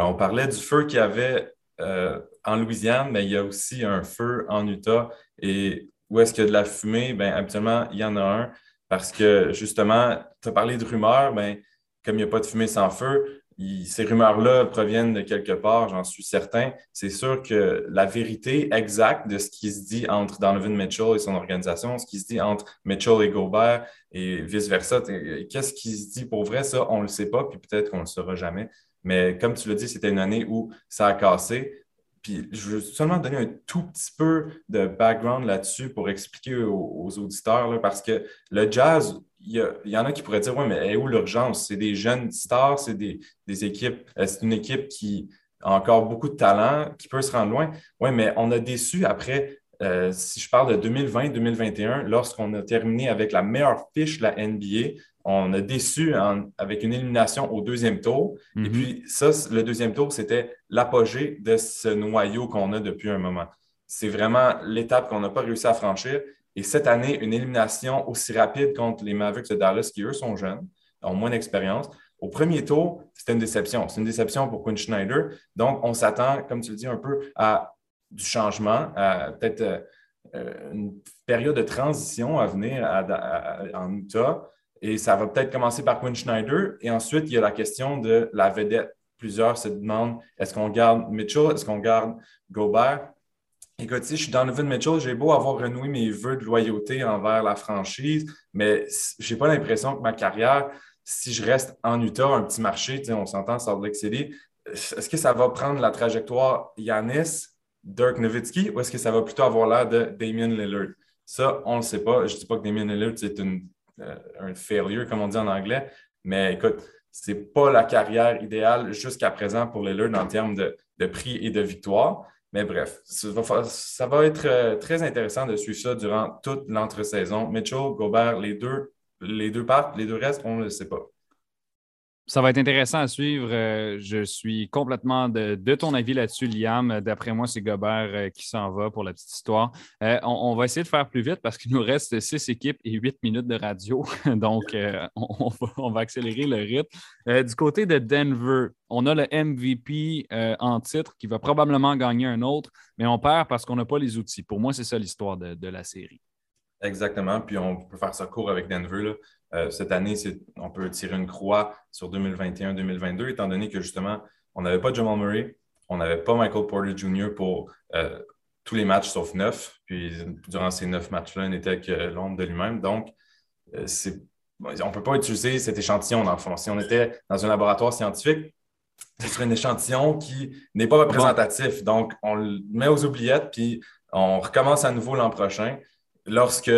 on parlait du feu qu'il y avait euh, en Louisiane, mais il y a aussi un feu en Utah. Et où est-ce qu'il y a de la fumée? Bien, habituellement, il y en a un. Parce que justement, tu as parlé de rumeurs, bien, comme il n'y a pas de fumée sans feu, ces rumeurs-là proviennent de quelque part, j'en suis certain. C'est sûr que la vérité exacte de ce qui se dit entre Donovan Mitchell et son organisation, ce qui se dit entre Mitchell et Gobert et vice-versa, qu'est-ce qui se dit pour vrai, ça, on ne le sait pas, puis peut-être qu'on ne le saura jamais. Mais comme tu l'as dit, c'était une année où ça a cassé. Puis je veux seulement donner un tout petit peu de background là-dessus pour expliquer aux, auditeurs, parce que le jazz, il y, en a qui pourraient dire Oui, mais où l'urgence? C'est des jeunes stars, c'est des, équipes, euh, c'est une équipe qui a encore beaucoup de talent, qui peut se rendre loin. Oui, mais on a déçu après, euh, si je parle de 2020-2021, lorsqu'on a terminé avec la meilleure fiche de la NBA, on a déçu avec une élimination au deuxième tour. Et mhm. puis, ça, le deuxième tour, c'était l'apogée de ce noyau qu'on a depuis un moment. C'est vraiment l'étape qu'on n'a pas réussi à franchir. Et cette année, une élimination aussi rapide contre les Mavericks de Dallas, qui eux sont jeunes, ont moins d'expérience. Au premier tour, c'était une déception. C'est une déception pour Quinn Schneider. Donc, on s'attend, comme tu le dis, un peu à du changement, peut-être euh, une période de transition à venir en Utah. Et ça va peut-être commencer par Quinn Schneider. Et ensuite, il y a la question de la vedette. Plusieurs se demandent est-ce qu'on garde Mitchell, est-ce qu'on garde Gobert? Écoute, si je suis Donovan Mitchell, j'ai beau avoir renoué mes vœux de loyauté envers la franchise, mais je n'ai pas l'impression que ma carrière, si je reste en Utah, un petit marché, on s'entend sur Lake City, est-ce que ça va prendre la trajectoire Yanis, Dirk Nowitzki, ou est-ce que ça va plutôt avoir l'air de Damien Lillard? Ça, on ne le sait pas. Je ne dis pas que Damien Lillard, c'est euh, un failure, comme on dit en anglais. Mais écoute, ce n'est pas la carrière idéale jusqu'à présent pour Lillard en termes de, prix et de victoire. Mais bref, ça va, être euh, très intéressant de suivre ça durant toute l'entre-saison. Mitchell, Gobert, les deux, les deux partent, les deux restent, on ne le sait pas. Ça va être intéressant à suivre. Euh, je suis complètement de, ton avis là-dessus, Liam. D'après moi, c'est Gobert euh, qui s'en va pour la petite histoire. Euh, on, va essayer de faire plus vite parce qu'il nous reste six équipes et huit minutes de radio. Donc, on, va, accélérer le rythme. du côté de Denver, on a le MVP en titre qui va probablement gagner un autre, mais on perd parce qu'on n'a pas les outils. Pour moi, c'est ça l'histoire de, la série. Exactement. Puis on peut faire ça court avec Denver. Euh, cette année, on peut tirer une croix sur 2021-2022, étant donné que justement, on n'avait pas Jamal Murray, on n'avait pas Michael Porter Jr. pour euh, tous les matchs sauf neuf. Puis durant ces neuf matchs-là, n'était que l'ombre de lui-même. Donc, euh, on ne peut pas utiliser cet échantillon dans le fond. Si on était dans un laboratoire scientifique, ce serait un échantillon qui n'est pas représentatif. Donc, on le met aux oubliettes, puis on recommence à nouveau l'an prochain lorsque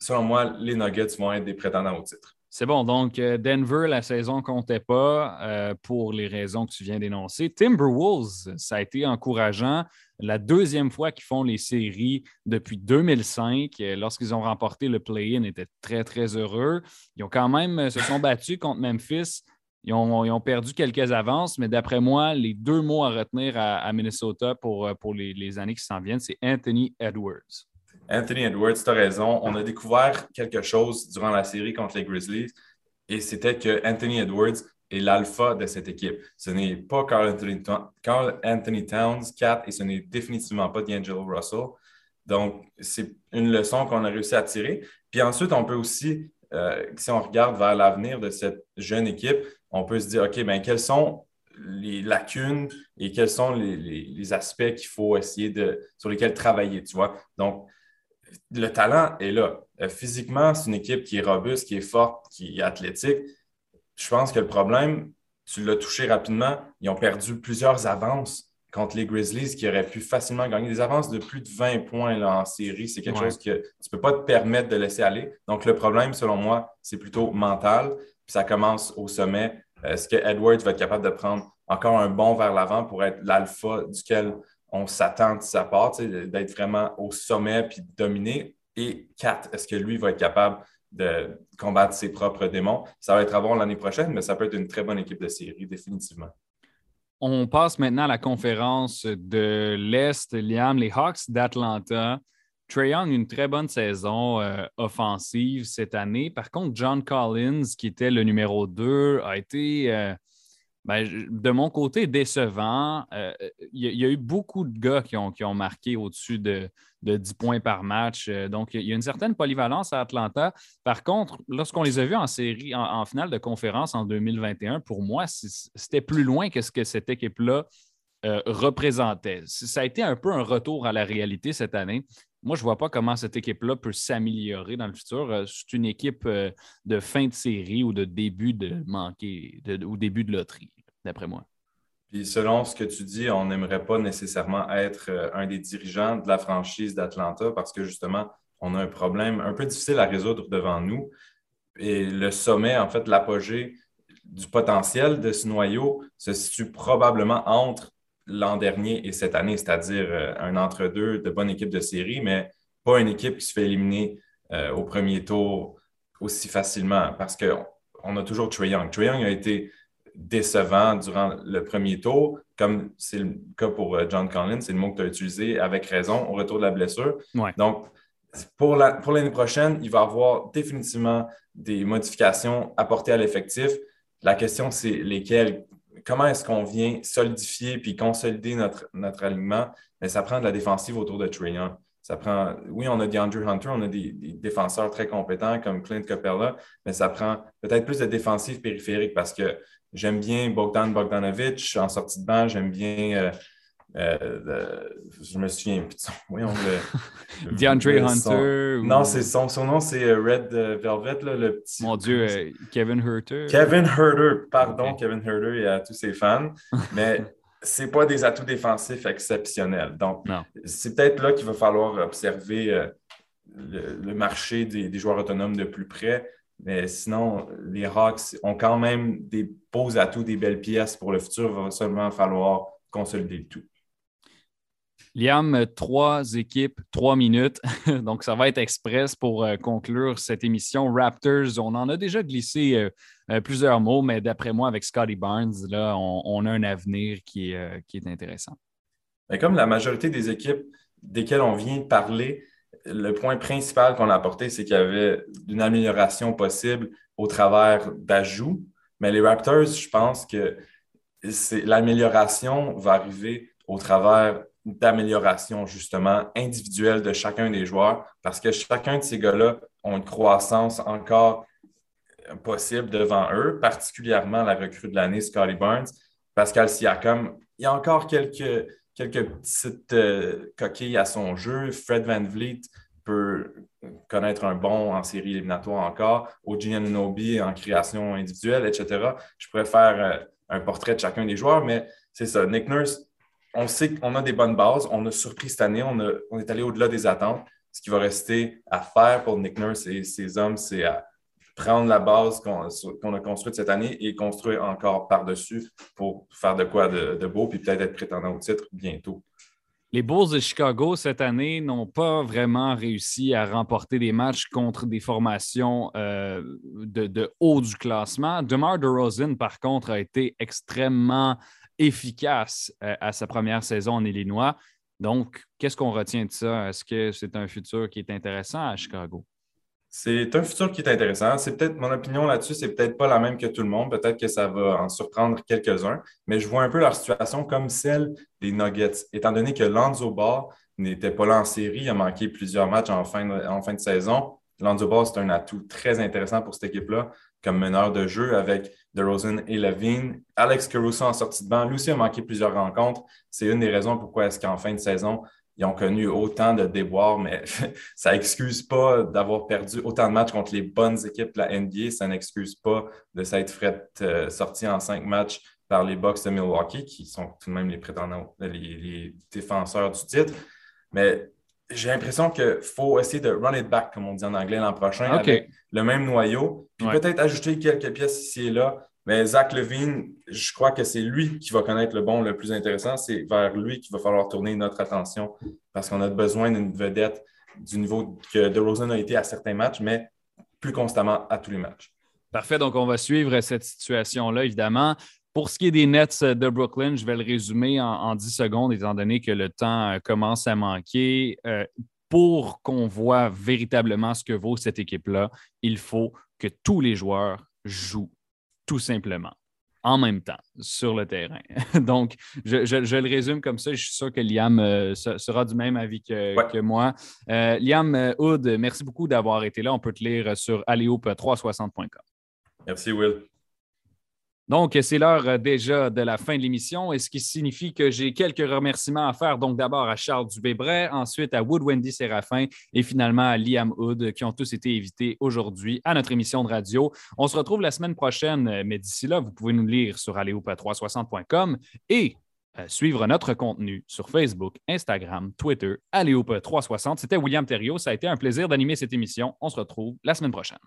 selon moi, les Nuggets vont être des prétendants au titre. C'est bon. Donc, euh, Denver, la saison ne comptait pas euh, pour les raisons que tu viens d'énoncer. Timberwolves, ça a été encourageant. La deuxième fois qu'ils font les séries depuis 2005, euh, lorsqu'ils ont remporté le play-in, étaient très, très heureux. Ils ont quand même se sont battus contre Memphis. Ils ont, perdu quelques avances, mais d'après moi, les deux mots à retenir à, Minnesota pour, les années qui s'en viennent, c'est Anthony Edwards. Anthony Edwards, tu as raison. On a découvert quelque chose durant la série contre les Grizzlies et c'était que Anthony Edwards est l'alpha de cette équipe. Ce n'est pas Carl Anthony, Towns, Cat, et ce n'est définitivement pas D'Angelo Russell. Donc, c'est une leçon qu'on a réussi à tirer. Puis ensuite, on peut aussi, euh, si on regarde vers l'avenir de cette jeune équipe, on peut se dire, OK, bien, quelles sont les lacunes et quels sont les, les aspects qu'il faut essayer de, sur lesquels travailler, tu vois? Donc, le talent est là. Euh, physiquement, c'est une équipe qui est robuste, qui est forte, qui est athlétique. Je pense que le problème, tu l'as touché rapidement, ils ont perdu plusieurs avances contre les Grizzlies qui auraient pu facilement gagner des avances de plus de 20 points là, en série. C'est quelque chose que tu ne peux pas te permettre de laisser aller. Donc, le problème, selon moi, c'est plutôt mental. Puis ça commence au sommet. Est-ce que Edwards va être capable de prendre encore un bond vers l'avant pour être l'alpha duquel on s'attend de sa part, d'être vraiment au sommet puis de dominer. Et quatre, est-ce que lui va être capable de combattre ses propres démons? Ça va être à voir l'année prochaine, mais ça peut être une très bonne équipe de série, définitivement. On passe maintenant à la conférence de l'Est, Liam, les Hawks d'Atlanta. Trae Young, une très bonne saison euh, offensive cette année. Par contre, John Collins, qui était le numéro 2, a été euh, ben, de mon côté, décevant. Euh, il y, a eu beaucoup de gars qui ont, qui ont marqué au-dessus de, 10 points par match. Euh, donc, il y a une certaine polyvalence à Atlanta. Par contre, lorsqu'on les a vus en série, en, finale de conférence en 2021, pour moi, c'était plus loin que ce que cette équipe-là euh, représentait. Ça a été un peu un retour à la réalité cette année. Moi, je ne vois pas comment cette équipe-là peut s'améliorer dans le futur. C'est une équipe de fin de série ou de début de manquer ou début de loterie d'après moi. Puis selon ce que tu dis, on n'aimerait pas nécessairement être euh, un des dirigeants de la franchise d'Atlanta parce que justement, on a un problème un peu difficile à résoudre devant nous. Et le sommet, en fait, l'apogée du potentiel de ce noyau se situe probablement entre l'an dernier et cette année, c'est-à-dire euh, un entre-deux de bonne équipe de série, mais pas une équipe qui se fait éliminer euh, au premier tour aussi facilement parce qu'on a toujours Trae Young. Trae Young a été décevant durant le premier tour, comme c'est le cas pour euh, John Collins, c'est le mot que tu as utilisé avec raison au retour de la blessure. Donc, pour l'année pour prochaine, il va y avoir définitivement des modifications apportées à l'effectif. La question, c'est lesquelles? Comment est-ce qu'on vient solidifier puis consolider notre, notre alignement? Mais ça prend de la défensive autour de Trae Ça prend, oui, on a DeAndre Hunter, on a des, défenseurs très compétents comme Clint Capella, mais ça prend peut-être plus de défensive périphérique parce que J'aime bien Bogdan Bogdanovic en sortie de banc. J'aime bien. Euh, euh, je me souviens plus Voyons le. DeAndre Hunter. Non, c'est son, son nom, c'est euh, Red Velvet, le petit. Mon Dieu, Kevin Herter. Kevin Herter, pardon, Kevin Herter et à tous ses fans. Mais c'est pas des atouts défensifs exceptionnels. Donc, c'est peut-être là qu'il va falloir observer le, marché des, des, joueurs autonomes de plus près. Mais sinon, les Hawks ont quand même des beaux atouts, des belles pièces pour le futur. Il va seulement falloir consolider le tout. Liam, trois équipes, trois minutes. Donc, ça va être express pour euh, conclure cette émission. Raptors, on en a déjà glissé euh, euh, plusieurs mots, mais d'après moi, avec Scotty Barnes, là, on, a un avenir qui est, qui est intéressant. Mais comme la majorité des équipes desquelles on vient de parler, le point principal qu'on a apporté, c'est qu'il y avait une amélioration possible au travers d'ajouts. Mais les Raptors, je pense que l'amélioration va arriver au travers d'amélioration justement individuelle de chacun des joueurs parce que chacun de ces gars-là ont une croissance encore possible devant eux, particulièrement la recrue de l'année, Scotty Barnes, Pascal Siakam. Il y a encore quelques, quelques petites euh, coquilles à son jeu. Fred Van Vliet peut connaître un bon en série éliminatoire encore. Oji Anunobi en création individuelle, etc. Je pourrais faire euh, un portrait de chacun des joueurs, mais c'est ça. Nick Nurse, on sait qu'on a des bonnes bases. On a surpris cette année. On, est allé au-delà des attentes. Ce qui va rester à faire pour Nick Nurse et ses hommes, c'est à prendre la base qu'on a construite cette année et construire encore par-dessus pour faire de quoi de, beau, puis peut-être être prétendant au titre bientôt. Les Bulls de Chicago cette année n'ont pas vraiment réussi à remporter des matchs contre des formations euh, de, haut du classement. DeMar DeRozan, par contre, a été extrêmement efficace euh, à sa première saison en Illinois. Donc, qu'est-ce qu'on retient de ça? Est-ce que c'est un futur qui est intéressant à Chicago? C'est un futur qui est intéressant. C'est peut-être mon opinion là-dessus, c'est peut-être pas la même que tout le monde. Peut-être que ça va en surprendre quelques-uns, mais je vois un peu leur situation comme celle des Nuggets, étant donné que Lonzo Ball n'était pas là en série, il a manqué plusieurs matchs en fin de, saison. Lonzo Ball, c'est un atout très intéressant pour cette équipe-là comme meneur de jeu avec DeRozan et Levine. Alex Caruso en sortie de banc, lui aussi a manqué plusieurs rencontres. C'est une des raisons pourquoi est-ce qu'en fin de saison, ils ont connu autant de déboires, mais ça n'excuse pas d'avoir perdu autant de matchs contre les bonnes équipes de la NBA. Ça n'excuse pas de s'être fait euh, sorti en cinq matchs par les Bucks de Milwaukee, qui sont tout de même les prétendants, les, les défenseurs du titre. Mais j'ai l'impression qu'il faut essayer de run it back, comme on dit en anglais l'an prochain, avec le même noyau. Puis peut-être ajouter quelques pièces ici et là. Mais Zach Levine, je crois que c'est lui qui va connaître le bon le plus intéressant. C'est vers lui qu'il va falloir tourner notre attention parce qu'on a besoin d'une vedette du niveau que DeRozan a été à certains matchs, mais plus constamment à tous les matchs. Parfait. Donc, on va suivre cette situation-là, évidemment. Pour ce qui est des Nets de Brooklyn, je vais le résumer en, 10 secondes, étant donné que le temps euh, commence à manquer. Euh, pour qu'on voit véritablement ce que vaut cette équipe-là, il faut que tous les joueurs jouent tout simplement en même temps sur le terrain. Donc, je, le résume comme ça. Je suis sûr que Liam euh, sera du même avis que, moi. Liam Hood, merci beaucoup d'avoir été là. On peut te lire sur alleoop360.com. Merci, Will. Donc, c'est l'heure euh, déjà de la fin de l'émission, et ce qui signifie que j'ai quelques remerciements à faire. Donc, d'abord à Charles Dubébret, ensuite à Wood Wendy Séraphin et finalement à Liam Hood, qui ont tous été invités aujourd'hui à notre émission de radio. On se retrouve la semaine prochaine, mais d'ici là, vous pouvez nous lire sur aléopa360.com et euh, suivre notre contenu sur Facebook, Instagram, Twitter, Aléopa360. C'était William Thériault. Ça a été un plaisir d'animer cette émission. On se retrouve la semaine prochaine.